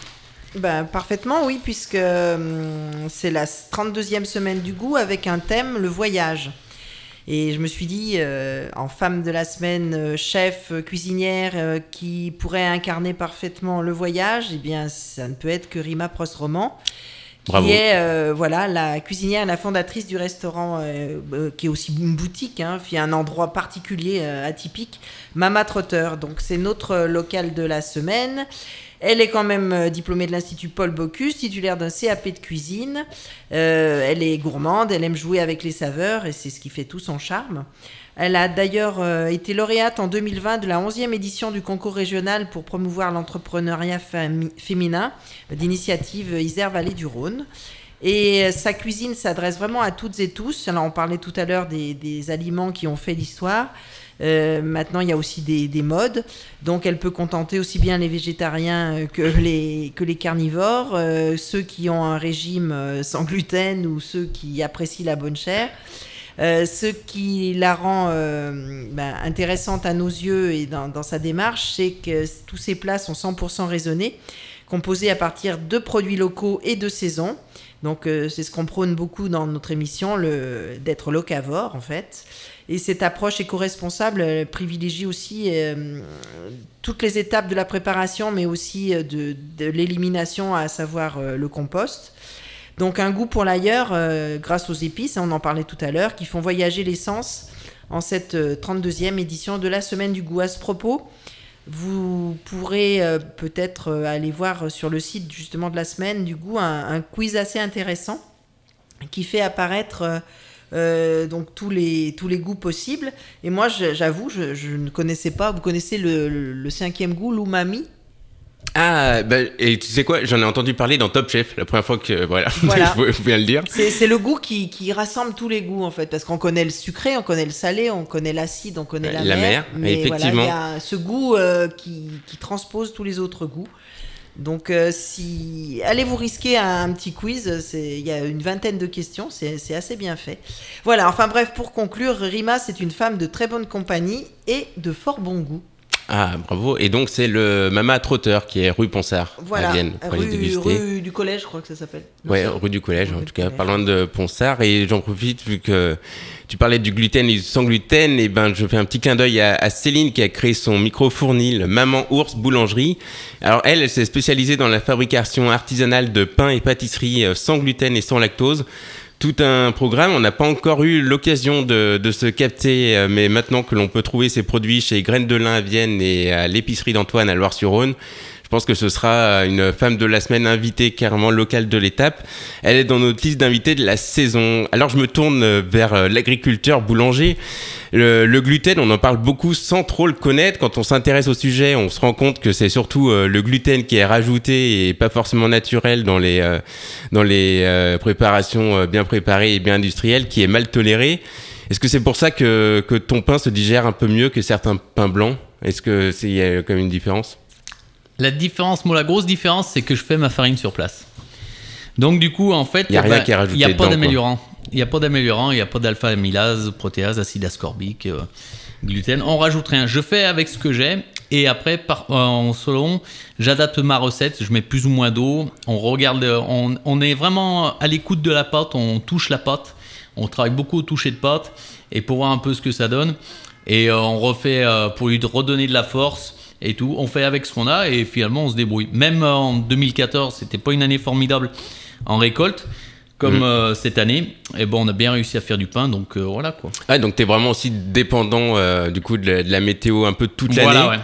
Ben, parfaitement, oui, puisque hum, c'est la 32e semaine du goût avec un thème, le voyage. Et je me suis dit, euh, en femme de la semaine, euh, chef, euh, cuisinière, euh, qui pourrait incarner parfaitement le voyage, eh bien, ça ne peut être que Rima Prost-Roman, qui Bravo. est euh, voilà, la cuisinière et la fondatrice du restaurant, qui est aussi une boutique, hein, qui est un endroit particulier, atypique, Mama Trotter. Donc, c'est notre local de la semaine. Elle est quand même euh, diplômée de l'Institut Paul Bocuse, titulaire d'un CAP de cuisine. Euh, elle est gourmande, elle aime jouer avec les saveurs et c'est ce qui fait tout son charme. Elle a d'ailleurs euh, été lauréate en 2020 de la 11e édition du concours régional pour promouvoir l'entrepreneuriat féminin d'initiative Isère Vallée du Rhône. Et sa cuisine s'adresse vraiment à toutes et tous. Alors, on parlait tout à l'heure des aliments qui ont fait l'histoire. Euh, maintenant, il y a aussi des, des modes. Donc, elle peut contenter aussi bien les végétariens euh, que les, carnivores, euh, ceux qui ont un régime sans gluten ou ceux qui apprécient la bonne chair. Ce qui la rend ben, intéressante à nos yeux et dans, sa démarche, c'est que tous ces plats sont 100% raisonnés, composés à partir de produits locaux et de saison. Donc c'est ce qu'on prône beaucoup dans notre émission, d'être locavore en fait. Et cette approche éco-responsable euh, privilégie aussi euh, toutes les étapes de la préparation, mais aussi euh, de, l'élimination, à savoir le compost. Donc un goût pour l'ailleurs grâce aux épices, hein, on en parlait tout à l'heure, qui font voyager l'essence en cette euh, 32e édition de la Semaine du goût. À ce propos, vous pourrez peut-être aller voir sur le site justement de la Semaine du goût un quiz assez intéressant qui fait apparaître euh, euh, donc tous les, tous les goûts possibles. Et moi, j'avoue, je, je ne connaissais pas. Vous connaissez le, le- le cinquième goût, l'umami? Ah, bah, et tu sais quoi, j'en ai entendu parler dans Top Chef, la première fois que, voilà, Voilà. je pouvais- le dire. C'est le goût qui, qui rassemble tous les goûts en fait, parce qu'on connaît le sucré, on connaît le salé, on connaît l'acide, on connaît la, La mer, mer, mais effectivement. voilà, il y a ce goût euh, qui, qui transpose tous les autres goûts. Donc euh, si allez vous risquer un petit quiz, c'est il y a une vingtaine de questions, c'est assez bien fait. Voilà, enfin bref, pour conclure, Rima c'est une femme de très bonne compagnie et de fort bon goût. Ah, bravo. Et donc, c'est le Mama Trotteur qui est rue Ponsard Voilà, à Vienne. rue, rue du collège, je crois que ça s'appelle. Ouais, rue du collège, Rue en tout cas, collège. pas loin de Ponsard. Et j'en profite, vu que tu parlais du gluten et du sans gluten, et ben, je fais un petit clin d'œil à, Céline qui a créé son micro-fournil Maman Ours Boulangerie. Alors, elle, elle s'est spécialisée dans la fabrication artisanale de pain et pâtisseries euh, sans gluten et sans lactose. Tout un programme, on n'a pas encore eu l'occasion de, de se capter, euh, mais maintenant que l'on peut trouver ces produits chez Graines de Lin à Vienne et à l'épicerie d'Antoine à Loire-sur-Rhône, pense que ce sera une femme de la semaine invitée carrément locale de l'étape. Elle est dans notre liste d'invités de la saison. Alors je me tourne vers euh, l'agriculteur boulanger. Le, gluten, on en parle beaucoup sans trop le connaître. Quand on s'intéresse au sujet, on se rend compte que c'est surtout euh, le gluten qui est rajouté et pas forcément naturel dans les, euh, dans les euh, préparations euh, bien préparées et bien industrielles qui est mal toléré. Est-ce que c'est pour ça que, que ton pain se digère un peu mieux que certains pains blancs? Est-ce que c'est il y a quand même une différence? La différence, moi, la grosse différence, c'est que je fais ma farine sur place. Donc, du coup, en fait, Y a rien bah, qui est rajouté Il n'y a dedans, pas d'améliorant. Il n'y a pas d'améliorant, il n'y a pas d'alpha-amylase, protéase, acide ascorbique, euh, gluten. On rajoute rien. Je fais avec ce que j'ai. Et après, par, euh, en selon, j'adapte ma recette. Je mets plus ou moins d'eau. On regarde, euh, on, on est vraiment à l'écoute de la pâte. On touche la pâte. On travaille beaucoup au toucher de pâte. Et pour voir un peu ce que ça donne. Et euh, on refait pour lui redonner de la force et tout. On fait avec ce qu'on a et finalement on se débrouille. Même en 2014, c'était pas une année formidable en récolte comme Mhm. euh, cette année. Et bon, on a bien réussi à faire du pain, donc euh, voilà quoi. Ah, donc t'es vraiment aussi dépendant euh, du coup de la, de la météo un peu toute l'année. Voilà, ouais.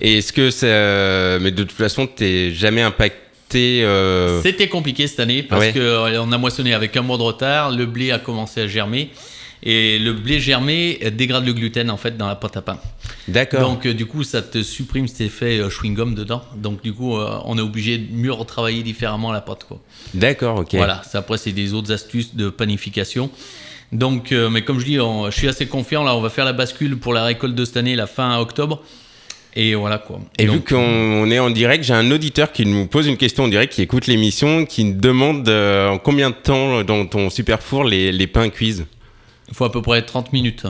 Et est-ce que ça... Mais de toute façon, t'es jamais impacté... euh, C'était compliqué cette année parce Ouais. que euh, on a moissonné avec un mois de retard. Le blé a commencé à germer. Et le blé germé dégrade le gluten en fait dans la pâte à pain. D'accord. Donc euh, du coup ça te supprime cet effet euh, chewing-gum dedans. Donc du coup euh, on est obligé de mieux retravailler différemment la pâte quoi. D'accord, ok. Voilà, ça, après, c'est des autres astuces de panification. Donc, euh, mais comme je dis, on- je suis assez confiant. Là, on va faire la bascule pour la récolte de cette année, la fin octobre. Et voilà quoi. Et vu Donc, qu'on on est en direct, j'ai un auditeur qui nous pose une question en direct, qui écoute l'émission, qui demande en combien de temps dans ton super four les, les pains cuisent? Il faut à peu près 30 minutes.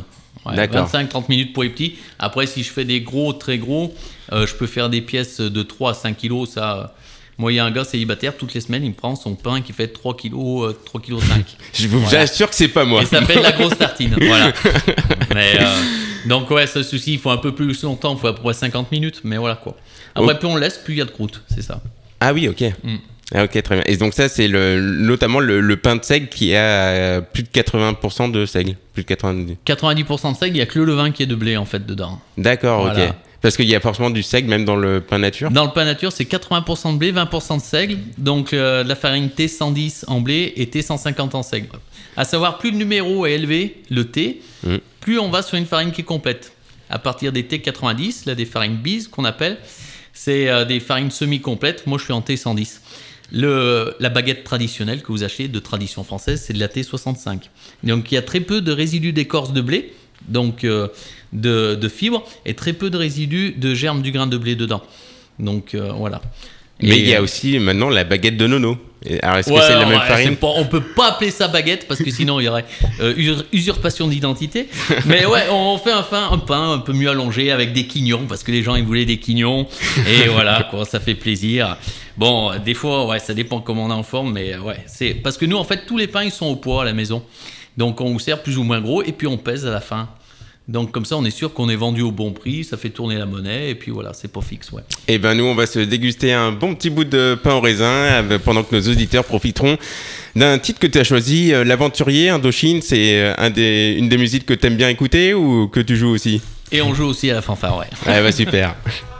Ouais, D'accord. 25-30 minutes pour les petits. Après, si je fais des gros, très gros, euh, je peux faire des pièces de 3 à 5 kilos. Ça, moi, il y a un gars célibataire, toutes les semaines, il me prend son pain qui fait 3 kilos, euh, 3 kilos 5. Je vous Voilà. assure que c'est pas moi. Et ça fait de la grosse tartine. voilà. Mais, euh, donc, ouais, ce souci, il faut un peu plus longtemps, il faut à peu près 50 minutes, mais voilà quoi. Après, Oh. plus on laisse, plus il y a de croûte, c'est ça. Ah oui, ok. Mm. Ah, ok, très bien. Et donc ça, c'est le, notamment le, le pain de seigle qui a euh, plus de 80% de seigle. Plus de 90. 90% de seigle, il n'y a que le levain qui est de blé en fait dedans. D'accord, Voilà. ok. Parce qu'il y a forcément du seigle même dans le pain nature. Dans le pain nature, c'est 80% de blé, 20% de seigle. Donc euh, la farine T110 en blé et T150 en seigle. À savoir, plus le numéro est élevé, le T, Mm. plus on va sur une farine qui est complète. À partir des T90, là des farines bis qu'on appelle, c'est euh, des farines semi-complètes. Moi, je suis en T110. Le, la baguette traditionnelle que vous achetez de tradition française, c'est de la T65. Donc il y a très peu de résidus d'écorce de blé, donc euh, de, de fibres, et très peu de résidus de germes du grain de blé dedans. Donc euh, voilà. Mais Et, il y a euh, aussi maintenant la baguette de Nono. Alors est-ce que c'est la même ouais, farine pas- on peut pas appeler ça baguette parce que sinon il y aurait euh, usur- usurpation d'identité. Mais ouais, on fait un, pain- un pain un peu mieux allongé avec des quignons parce que les gens ils voulaient des quignons. Et voilà, quoi, ça fait plaisir. Bon, des fois, ouais, ça dépend comment on est en forme, mais euh, ouais, c'est parce que nous en fait tous les pains ils sont au poids à la maison. Donc on vous sert plus ou moins gros et puis on pèse à la fin. Donc comme ça on est sûr qu'on est vendu au bon prix, ça fait tourner la monnaie et puis voilà, c'est pas fixe, ouais. Eh ben nous, on va se déguster un bon petit bout de pain au raisin euh, pendant que nos auditeurs profiteront d'un titre que tu as choisi, euh, L'Aventurier Indochine. C'est un des, une des musiques que tu aimes bien écouter ou que tu joues aussi? Et on joue aussi à la fanfare, ouais. Ouais, bah super.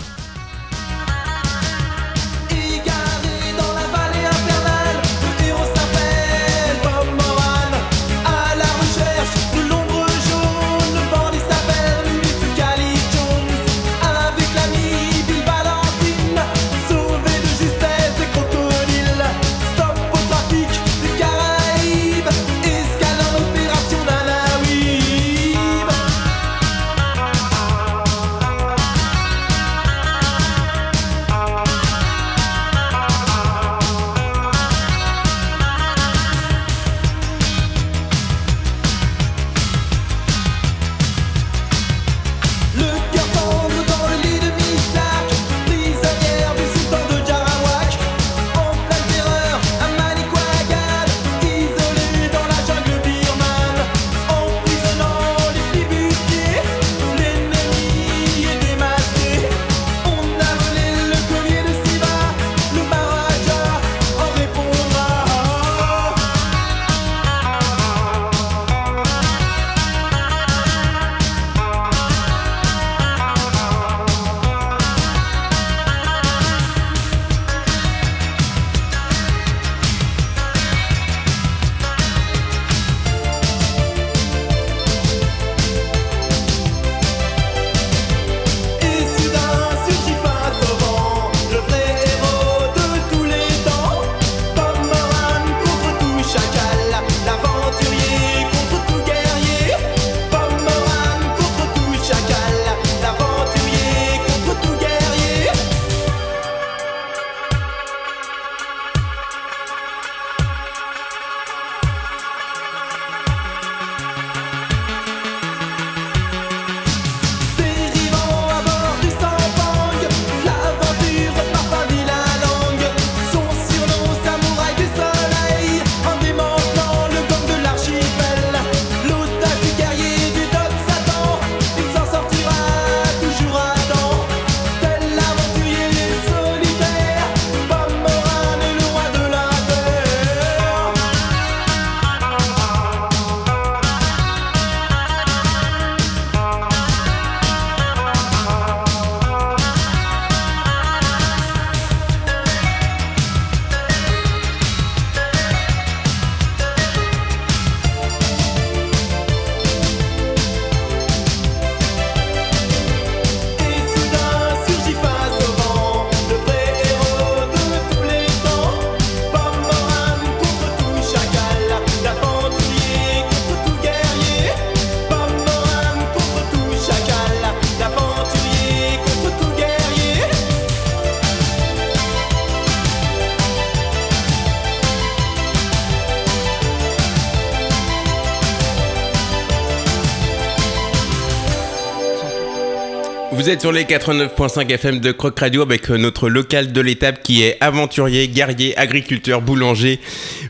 Vous êtes sur les 89.5 FM de Croc Radio avec euh, notre local de l'étape qui est aventurier, guerrier, agriculteur, boulanger,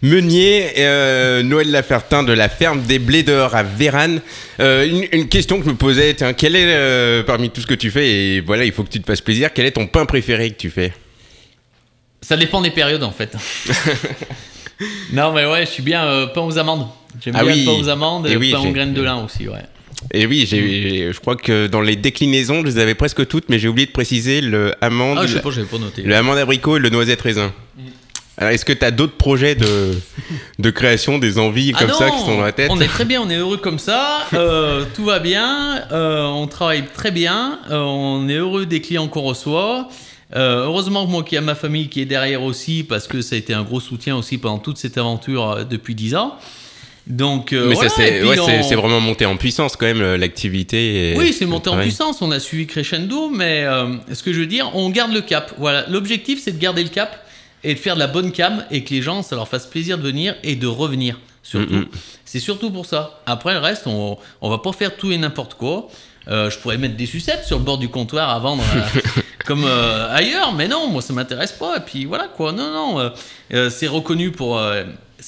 meunier, euh, Noël Lafertin de la ferme des Blédeurs à Vérane. Euh, une, une question que je me posais, tiens, quel est euh, parmi tout ce que tu fais, et voilà, il faut que tu te fasses plaisir, quel est ton pain préféré que tu fais? Ça dépend des périodes en fait. non mais ouais, je suis bien pain aux amandes. J'aime Ah bien oui. le pain aux amandes et, oui, pain aux graines de lin aussi, ouais. Et oui, j'ai, je crois que dans les déclinaisons, je les avais presque toutes, mais j'ai oublié de préciser le amande, Ah, je sais pas, pas noté. le amande abricot et le noisette raisin. Alors, est-ce que tu as d'autres projets de, de création, des envies Ah comme non, ça qui sont dans la tête On est très bien, on est heureux comme ça, euh, tout va bien, euh, on travaille très bien, euh, on est heureux des clients qu'on reçoit. Heureusement que moi qui a ma famille qui est derrière aussi, parce que ça a été un gros soutien aussi pendant toute cette aventure depuis 10 ans. Donc, euh, Mais voilà, c'est, ouais, on- vraiment monté en puissance quand même, euh, l'activité. Oui, c'est monté en puissance, on a suivi crescendo, mais euh, ce que je veux dire, on garde le cap. Voilà, l'objectif c'est de garder le cap et de faire de la bonne cam et que les gens, ça leur fasse plaisir de venir et de revenir. Surtout, c'est surtout pour ça. Après le reste, on, on va pas faire tout et n'importe quoi. Euh, je pourrais mettre des sucettes sur le bord du comptoir à vendre euh, comme euh, ailleurs, mais non, moi ça m'intéresse pas. Et puis voilà quoi, non, non, c'est reconnu pour.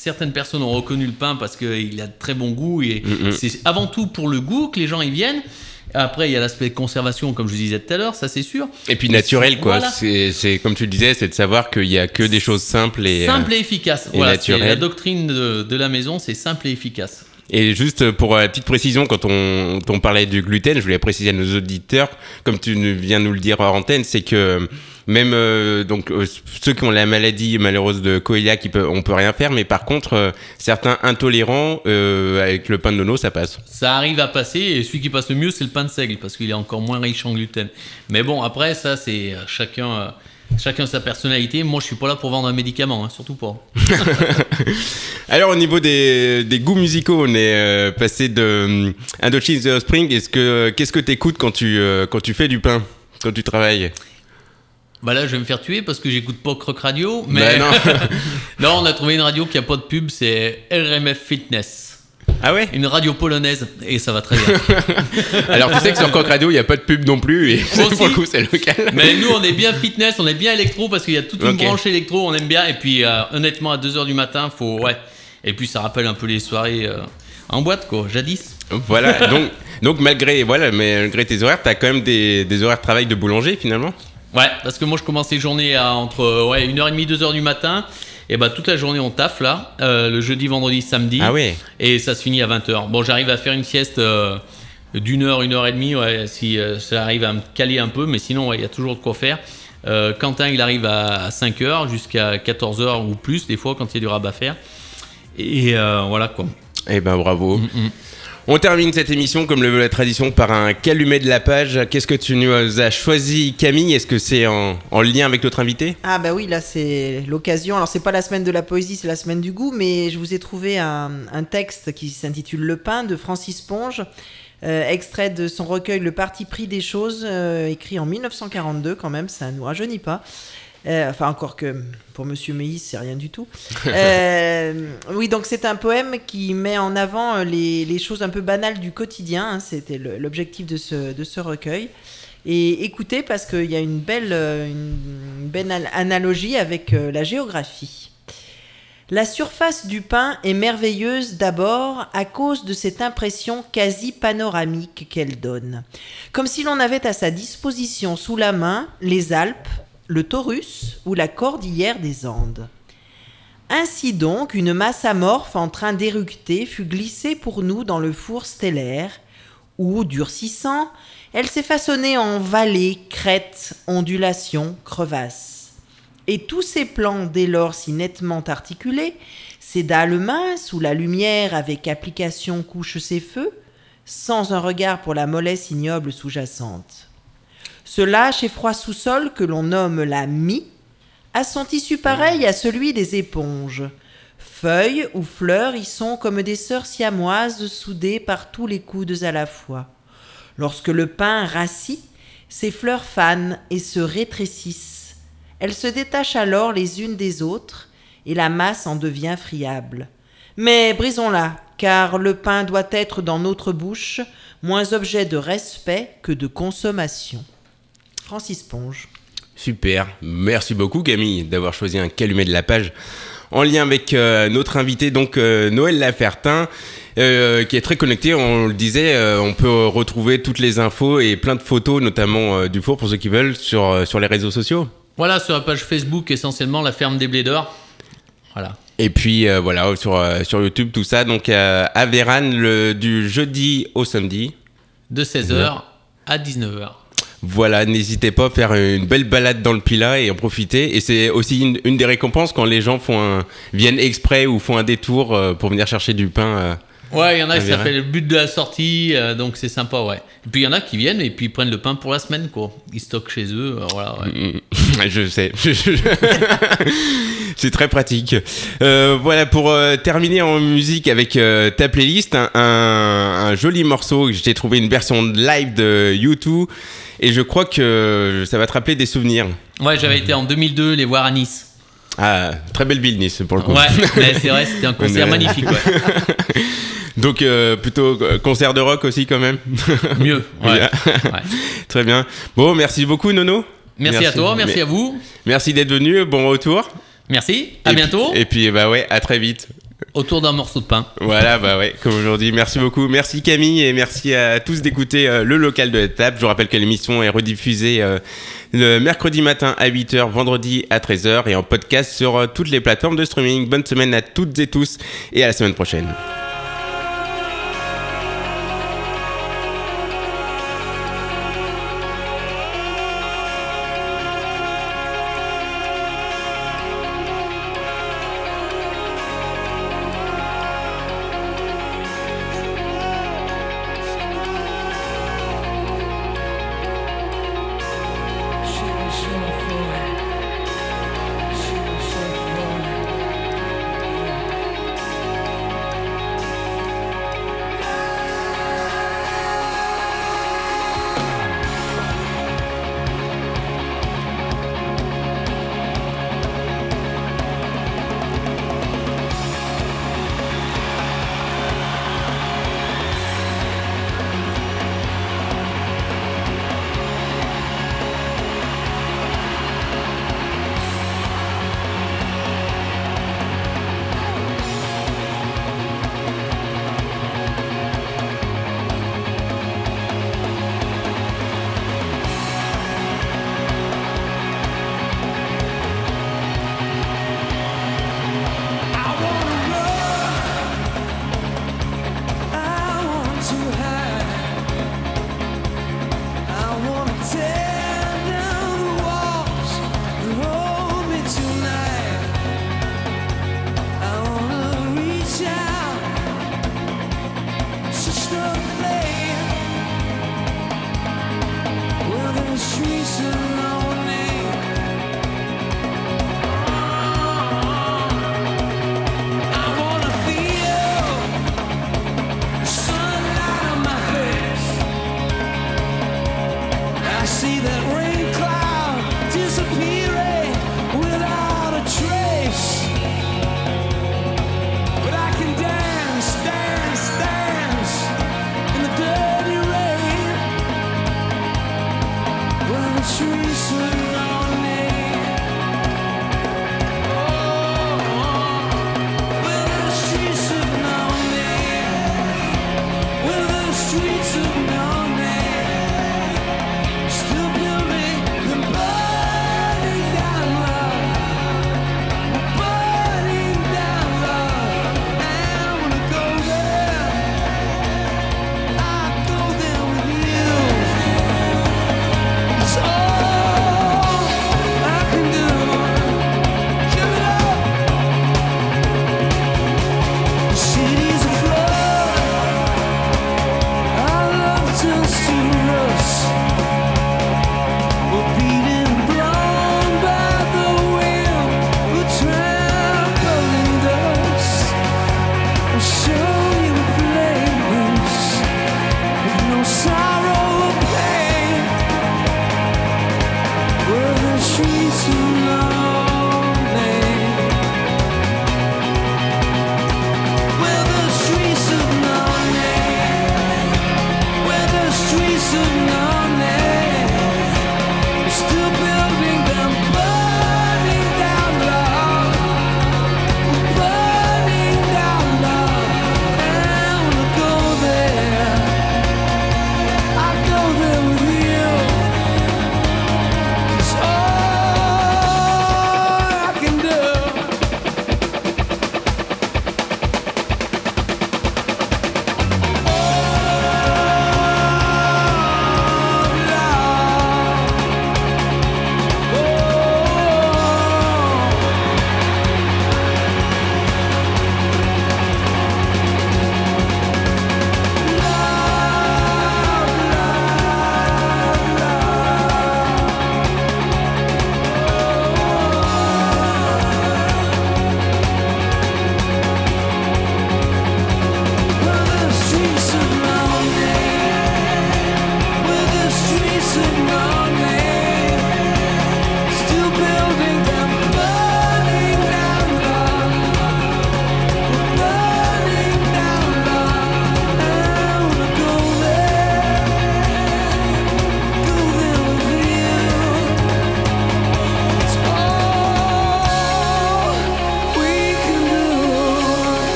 Euh, certaines personnes ont reconnu le pain parce qu'il a de très bon goût et Mhm. c'est avant tout pour le goût que les gens y viennent. Après, il y a l'aspect conservation, comme je disais tout à l'heure, ça c'est sûr. Et puis naturel, quoi. Voilà. C'est, comme tu le disais, c'est de savoir qu'il y a que des choses simples et. Simple euh, et efficace. et voilà, la doctrine de, de la maison, c'est simple et efficace. Et juste pour euh, la petite précision, quand on, on parlait du gluten, je voulais préciser à nos auditeurs, comme tu viens nous le dire hors antenne, c'est que même euh, donc euh, ceux qui ont la maladie malheureuse de Coelia, qui peut, on peut rien faire, mais par contre euh, certains intolérants avec le pain de nono, ça passe. Ça arrive à passer et celui qui passe le mieux, c'est le pain de seigle parce qu'il est encore moins riche en gluten. Mais bon, après, ça, c'est chacun, chacun sa personnalité. Moi, je suis pas là pour vendre un médicament, hein, surtout pas. Alors au niveau des, des goûts musicaux, on est euh, passé de Indochine The Spring. Est-ce que qu'est-ce que t'écoutes quand tu euh, quand tu fais du pain, quand tu travailles? Bah là, je vais me faire tuer parce que j'écoute pas Croc Radio. Mais Bah non. non, on a trouvé une radio qui a pas de pub, c'est RMF Fitness. Ah ouais? Une radio polonaise et ça va très bien. Alors tu sais que sur Coq Radio, il n'y a pas de pub non plus et pour le coup c'est local. Mais nous, on est bien fitness, on est bien électro parce qu'il y a toute une branche électro, on aime bien. Et puis, euh, honnêtement, à 2h du matin, faut. Ouais. Et puis, ça rappelle un peu les soirées euh, en boîte, quoi, jadis. Voilà, donc, donc malgré, voilà, mais malgré tes horaires, t'as quand même des, des horaires de travail de boulanger finalement? Ouais, parce que moi, je commence les journées à entre euh, ouais, 1h30, 2h du matin. Et bah, toute la journée, on taffe là, euh, le jeudi, vendredi, samedi. Ah ouais Et ça se finit à 20h. Bon, j'arrive à faire une sieste euh, d'une heure, une heure et demie, ouais, si euh, ça arrive à me caler un peu, mais sinon, ouais, il y a toujours de quoi faire. Quentin, il arrive à 5h jusqu'à 14h ou plus, des fois, quand il y a du rabat à faire. Et voilà quoi. Eh ben bravo. Mm, mm. On termine cette émission, comme le veut la tradition, par un calumet de la page. Qu'est-ce que tu nous as choisi, Camille? Est-ce que c'est en, en lien avec notre invité? Ah bah oui, là c'est l'occasion. Alors c'est pas la semaine de la poésie, c'est la semaine du goût, mais je vous ai trouvé un, texte qui s'intitule Le pain de Francis Ponge, euh, extrait de son recueil Le parti pris des choses, euh, écrit en 1942 quand même, ça nous rajeunit pas. Euh, enfin encore que pour Monsieur Meis c'est rien du tout. Euh, oui donc c'est un poème qui met en avant euh, les, les choses un peu banales du quotidien. hein, C'était l'objectif de ce, de ce recueil. Et écoutez, parce qu'il y a une belle, une belle al- analogie avec la géographie. La surface du pain est merveilleuse d'abord à cause de cette impression quasi panoramique qu'elle donne. Comme si l'on avait à sa disposition sous la main les Alpes, le Taurus ou la cordillère des Andes. Ainsi donc, une masse amorphe en train d'éructer fut glissée pour nous dans le four stellaire, où, durcissant, elle s'est façonnée en vallées, crêtes, ondulations, crevasses. Et tous ces plans dès lors si nettement articulés, ces dalles minces où la lumière avec application couche ses feux, sans un regard pour la mollesse ignoble sous-jacente. Ce lâche et froid sous-sol que l'on nomme la mie a son tissu pareil à celui des éponges. Feuilles ou fleurs y sont comme des sœurs siamoises soudées par tous les coudes à la fois. Lorsque le pain rassit, ces fleurs fanent et se rétrécissent. Elles se détachent alors les unes des autres, et la masse en devient friable. Mais brisons-la, car le pain doit être dans notre bouche, moins objet de respect que de consommation. Francis Ponge. Super, merci beaucoup Camille d'avoir choisi un calumet de la page en lien avec euh, notre invité donc euh, Noël Lafertin euh, qui est très connecté, on le disait, euh, on peut retrouver toutes les infos et plein de photos notamment euh, du four pour ceux qui veulent sur, euh, sur les réseaux sociaux. Voilà, sur la page Facebook, essentiellement la ferme des Blédeurs. Voilà. Et puis euh, voilà, sur, euh, sur YouTube, tout ça, donc euh, à Véran le, du jeudi au samedi. De 16h à 19h. Voilà, n'hésitez pas à faire une belle balade dans le Pila et en profiter. Et c'est aussi une, une des récompenses quand les gens font un, viennent exprès ou font un détour euh, pour venir chercher du pain. euh. Ouais, il y en a qui ça fait le but de la sortie, euh, donc c'est sympa, ouais. Et puis il y en a qui viennent et puis ils prennent le pain pour la semaine, quoi. Ils stockent chez eux, euh, voilà, ouais. Mm, Je sais. C'est très pratique. Euh, voilà, pour terminer en musique avec ta playlist, un, un- un joli morceau. J'ai trouvé une version live de U2 et je crois que ça va te rappeler des souvenirs. Ouais, j'avais été en 2002 les voir à Nice. Ah, très belle ville Nice pour le coup. Ouais, c'est vrai, c'était un concert Ouais. magnifique, ouais. Donc euh, plutôt euh, concert de rock aussi quand même. Mieux, ouais. Très bien. Bon, merci beaucoup Nono. Merci, à toi, merci à vous. Merci d'être venu. Bon retour. Merci, à Et bientôt. puis- et puis bah ouais, à très vite. Autour d'un morceau de pain. Voilà, bah ouais, comme aujourd'hui. Merci beaucoup. Merci Camille et merci à tous d'écouter euh, le local de la table. Je vous rappelle que l'émission est rediffusée euh, le mercredi matin à 8h, vendredi à 13h et en podcast sur euh, toutes les plateformes de streaming. Bonne semaine à toutes et tous et à la semaine prochaine.